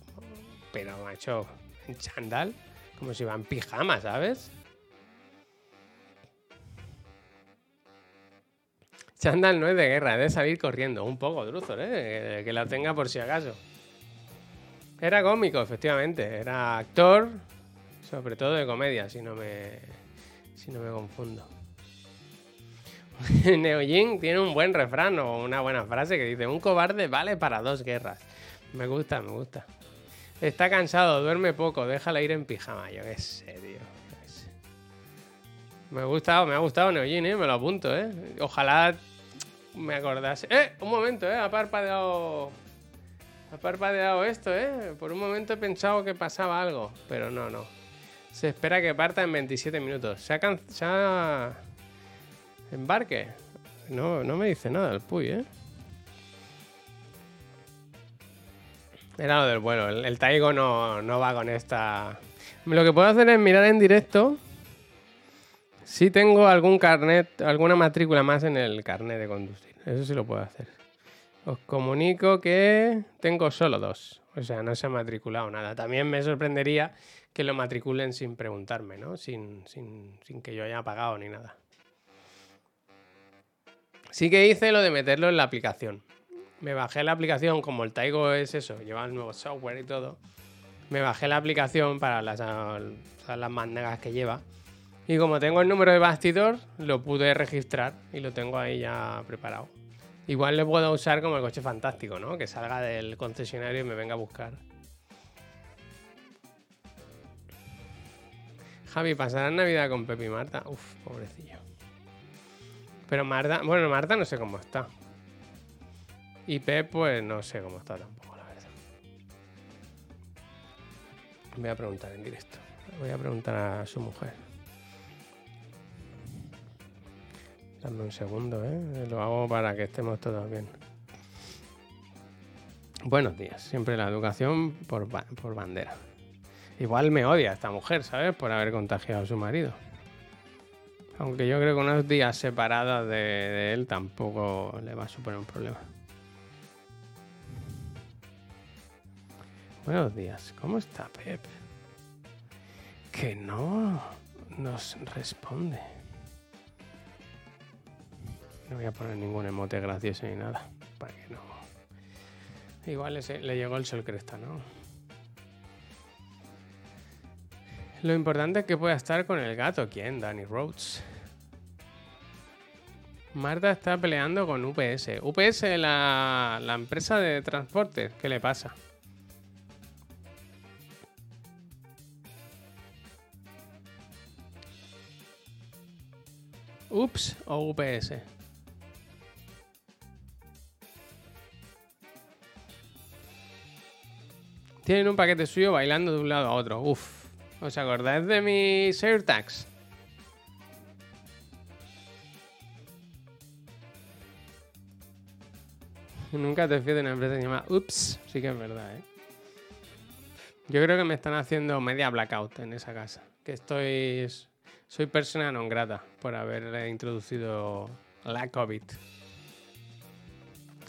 Pero, macho, en chandal, como si en pijama, ¿sabes? Chandal no es de guerra, es de salir corriendo. Un poco, Druzor, ¿eh? Que la tenga por si acaso. Era cómico, efectivamente. Era actor, sobre todo de comedia, si no me, si no me confundo. Neojin tiene un buen refrán o una buena frase que dice, un cobarde vale para dos guerras. Me gusta, me gusta. Está cansado, duerme poco, déjala ir en pijama. Yo qué sé, tío. Me ha gustado, me ha gustado Neojin, ¿eh? Me lo apunto, ¿eh? Ojalá me acordase. ¡Eh! Un momento, ¿eh? Ha parpadeado... Ha parpadeado esto, ¿eh? Por un momento he pensado que pasaba algo, pero no, no. Se espera que parta en 27 minutos. Se ha... Se ha Embarque. No, no me dice nada el Puy, ¿eh? Era lo del vuelo. El, Taigo no, no, va con esta. Lo que puedo hacer es mirar en directo si tengo algún carnet, alguna matrícula más en el carnet de conducir. Eso sí lo puedo hacer. Os comunico que tengo solo dos. O sea, no se ha matriculado nada. También me sorprendería que lo matriculen sin preguntarme, ¿no? Sin, sin, sin que yo haya pagado ni nada. Sí que hice lo de meterlo en la aplicación. Me bajé la aplicación, como el Taigo es eso, lleva el nuevo software y todo. Me bajé la aplicación para las, las que lleva. Y como tengo el número de bastidor, lo pude registrar y lo tengo ahí ya preparado. Igual le puedo usar como el coche fantástico, ¿no? Que salga del concesionario y me venga a buscar. Javi, ¿pasará Navidad con Pepi y Marta? Uf, pobrecillo. Pero Marta, bueno, Marta no sé cómo está. Y Pep, pues no sé cómo está tampoco, la verdad. Voy a preguntar en directo. Voy a preguntar a su mujer. Dame un segundo, ¿eh? Lo hago para que estemos todos bien. Buenos días. Siempre la educación por, por bandera. Igual me odia esta mujer, ¿sabes? Por haber contagiado a su marido. Aunque yo creo que unos días separados de, él tampoco le va a suponer un problema. Buenos días, ¿cómo está Pep? Que no nos responde. No voy a poner ningún emote gracioso ni nada. Para que no. Igual le llegó el sol cresta, ¿no? Lo importante es que pueda estar con el gato. ¿Quién? Danny Rhodes. Marta está peleando con UPS. UPS, la, la empresa de transporte. ¿Qué le pasa? Ups o UPS. Tienen un paquete suyo bailando de un lado a otro. Uf. ¿Os acordáis de mis AirTags? Nunca te fío de una empresa que se llama Ups. Sí que es verdad, ¿eh? Yo creo que me están haciendo media blackout en esa casa. Que estoy... Soy persona non grata por haber introducido la COVID.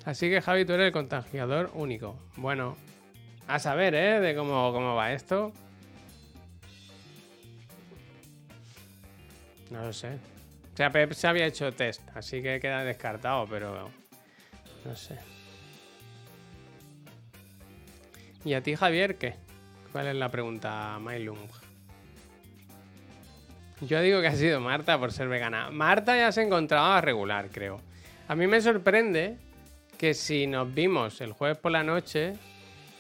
Así que Javi, tú eres el contagiador único. Bueno, a saber, ¿eh? De cómo, cómo va esto. No lo sé. O sea, Pep se había hecho test, así que queda descartado, pero no sé. ¿Y a ti, Javier, qué? ¿Cuál es la pregunta, Mailung? Yo digo que ha sido Marta por ser vegana. Marta ya se encontraba regular, creo. A mí me sorprende que si nos vimos el jueves por la noche,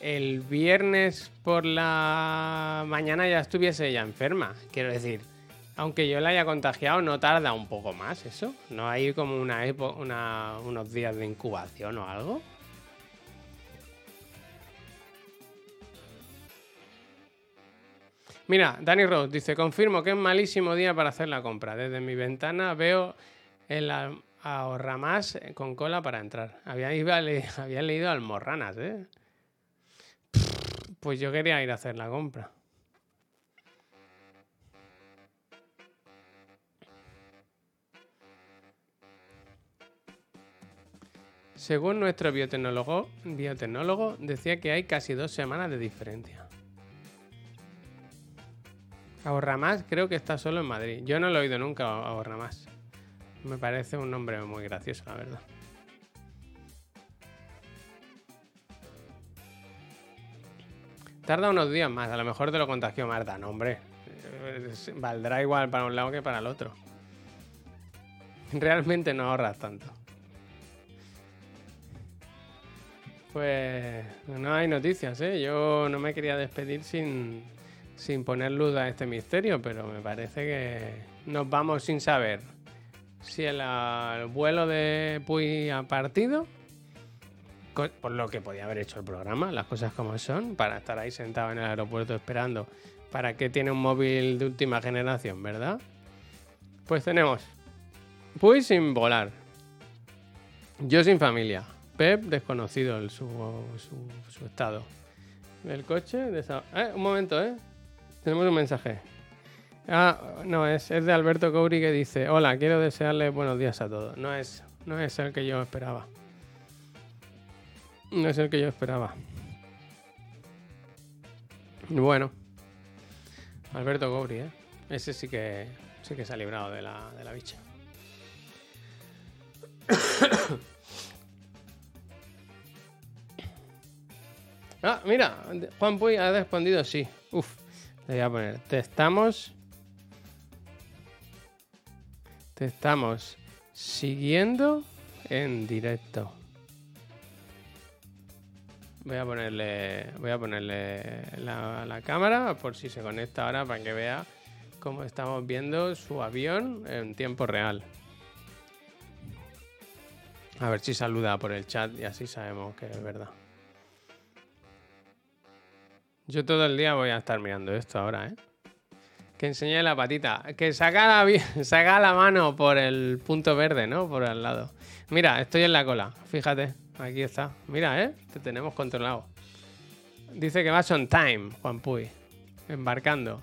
el viernes por la mañana ya estuviese ella enferma. Quiero decir, aunque yo la haya contagiado, no tarda un poco más eso. ¿No hay como una, unos días de incubación o algo? Mira, Danny Rose dice, confirmo que es malísimo día para hacer la compra. Desde mi ventana veo el ahorra más con cola para entrar. Había, había leído almorranas, ¿eh? Pues yo quería ir a hacer la compra. Según nuestro biotecnólogo, biotecnólogo, decía que hay casi dos semanas de diferencia. Ahorra más, creo que está solo en Madrid. Yo no lo he oído nunca, Ahorra más. Me parece un nombre muy gracioso, la verdad. Tarda unos días más, a lo mejor te lo contagió Marta, no hombre. Valdrá igual para un lado que para el otro. Realmente no ahorras tanto. Pues no hay noticias, ¿eh? Yo no me quería despedir sin, poner luz a este misterio, pero me parece que nos vamos sin saber si el, vuelo de Puy ha partido, por lo que podía haber hecho el programa, las cosas como son, para estar ahí sentado en el aeropuerto esperando. ¿Para qué tiene un móvil de última generación, verdad? Pues tenemos Puy sin volar, yo sin familia. Desconocido el, su, su, estado. El coche. Eh, un momento, ¿eh? Tenemos un mensaje. Ah, no, es, es de Alberto Couri que dice: Hola, quiero desearle buenos días a todos. No es, no es el que yo esperaba. No es el que yo esperaba. Bueno. Alberto Gobri, ¿eh? Ese sí que, sí que se ha librado de la, de la bicha. Ah, mira, Juan Puy ha respondido sí. Uf, le voy a poner. Te estamos. Te estamos siguiendo en directo. Voy a ponerle, voy a ponerle la, la, cámara por si se conecta ahora para que vea cómo estamos viendo su avión en tiempo real. A ver si saluda por el chat y así sabemos que es verdad. Yo todo el día voy a estar mirando esto ahora, ¿eh? Que enseñe la patita. Que saca la, la mano por el punto verde, ¿no? Por al lado. Mira, estoy en la cola. Fíjate. Aquí está. Mira, ¿eh? Te tenemos controlado. Dice que vas on time, Juan Puy. Embarcando.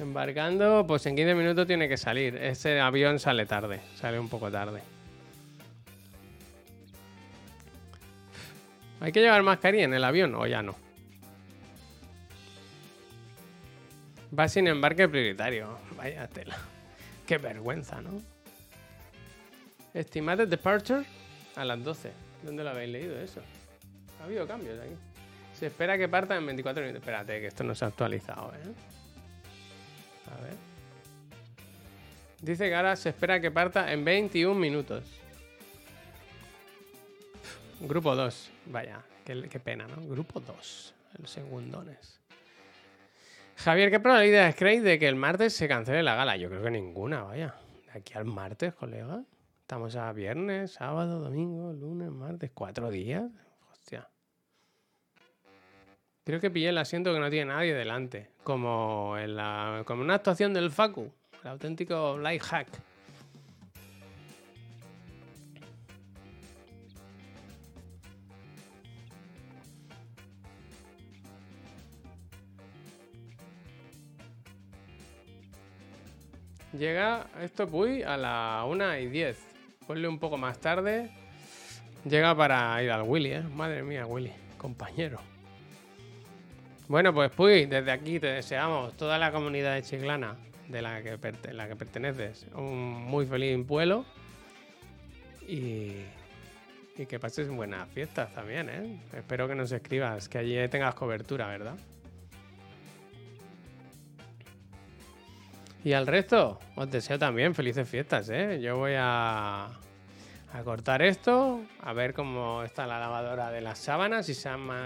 Embarcando, pues en 15 minutos tiene que salir. Ese avión sale tarde. Sale un poco tarde. ¿Hay que llevar mascarilla en el avión o ya no? Va sin embarque prioritario. Vaya tela. Qué vergüenza, ¿no? Estimated departure a las 12. ¿Dónde lo habéis leído eso? Ha habido cambios aquí. Se espera que parta en 24 minutos. Espérate, que esto no se ha actualizado, ¿eh? A ver. Dice que ahora se espera que parta en 21 minutos. Grupo 2. Vaya, qué, qué pena, ¿no? Grupo 2. El segundones. Javier, ¿qué probabilidades creéis de que el martes se cancele la gala? Yo creo que ninguna, vaya. De aquí al martes, colega. Estamos a viernes, sábado, domingo, lunes, martes, cuatro días. Hostia. Creo que pillé el asiento que no tiene nadie delante. Como la. como una actuación del Facu. El auténtico life hack. Llega esto, Puy, a la 1 y 10. Ponle un poco más tarde. Llega para ir al Willy, ¿eh? Madre mía, Willy, compañero. Bueno, pues Puy, desde aquí te deseamos toda la comunidad de Chiclana de la que, perteneces un muy feliz vuelo y, y que pases buenas fiestas también, ¿eh? Espero que nos escribas, que allí tengas cobertura, ¿verdad? Y al resto, os deseo también felices fiestas, ¿eh? Yo voy a, cortar esto, a ver cómo está la lavadora de las sábanas, si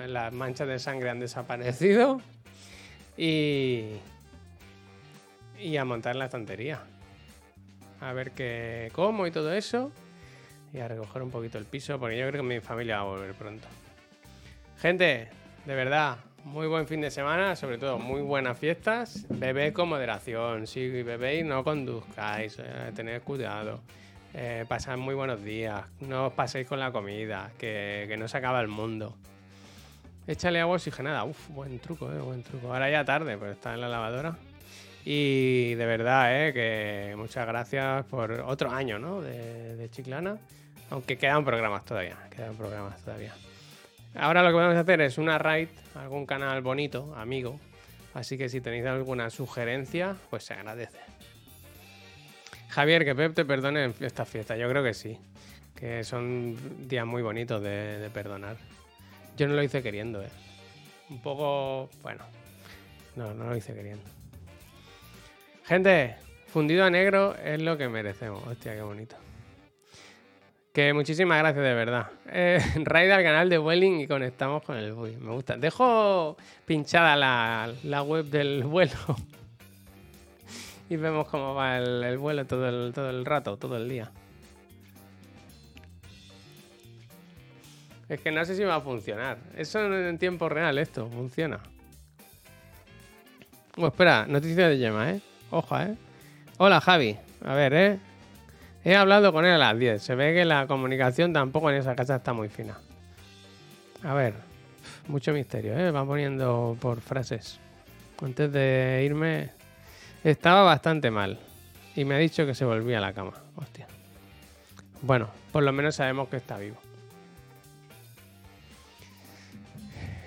las manchas de sangre han desaparecido. Y, y a montar la estantería. A ver qué como y todo eso. Y a recoger un poquito el piso, porque yo creo que mi familia va a volver pronto. Gente, de verdad, muy buen fin de semana, sobre todo muy buenas fiestas. Bebé con moderación, si bebéis no conduzcáis, eh, tened cuidado. Eh, pasad muy buenos días, no os paséis con la comida, que, que, no se acaba el mundo. Échale agua oxigenada, uff, buen truco, eh, buen truco. Ahora ya tarde, pues está en la lavadora. Y de verdad, eh, que muchas gracias por otro año, ¿no? De, de Chiclana. Aunque quedan programas todavía, quedan programas todavía. Ahora lo que vamos a hacer es una raid, algún canal bonito, amigo. Así que si tenéis alguna sugerencia, pues se agradece. Javier, que Pep te perdone esta fiesta. Yo creo que sí. Que son días muy bonitos de, de perdonar. Yo no lo hice queriendo, ¿eh? Un poco... Bueno. No, no lo hice queriendo. Gente, fundido a negro es lo que merecemos. Hostia, qué bonito. Que muchísimas gracias de verdad. Eh, raid al canal de Welling y conectamos con el Uy, Me gusta. Dejo pinchada la, la web del vuelo. y vemos cómo va el, el, vuelo todo el, todo el rato, todo el día. Es que no sé si va a funcionar. Eso en tiempo real, esto, funciona. Oh, espera, noticia de Yema, ¿eh? Ojo, ¿eh? Hola, Javi. A ver, ¿eh? He hablado con él a las 10. Se ve que la comunicación tampoco en esa casa está muy fina. A ver, mucho misterio, ¿eh? Va poniendo por frases. Antes de irme, estaba bastante mal. Y me ha dicho que se volvía a la cama. Hostia. Bueno, por lo menos sabemos que está vivo.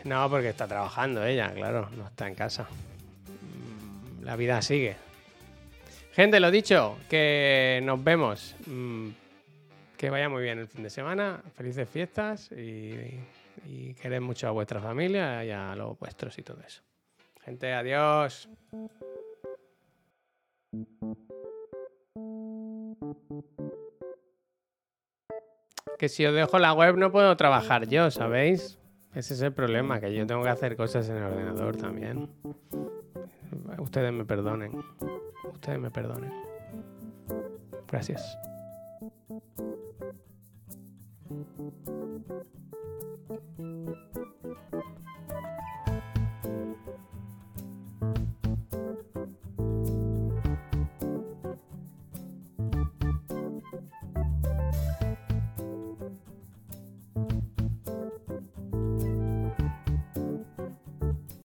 No, porque está trabajando ella, claro, no está en casa. La vida sigue. Gente, lo dicho, que nos vemos. Mm, Que vaya muy bien el fin de semana. Felices fiestas y, y quered mucho a vuestra familia y a los vuestros y todo eso. Gente, adiós. Que si os dejo la web no puedo trabajar yo, ¿sabéis? Ese es el problema, que yo tengo que hacer cosas en el ordenador también. Ustedes me perdonen. Ustedes me perdonen. Gracias.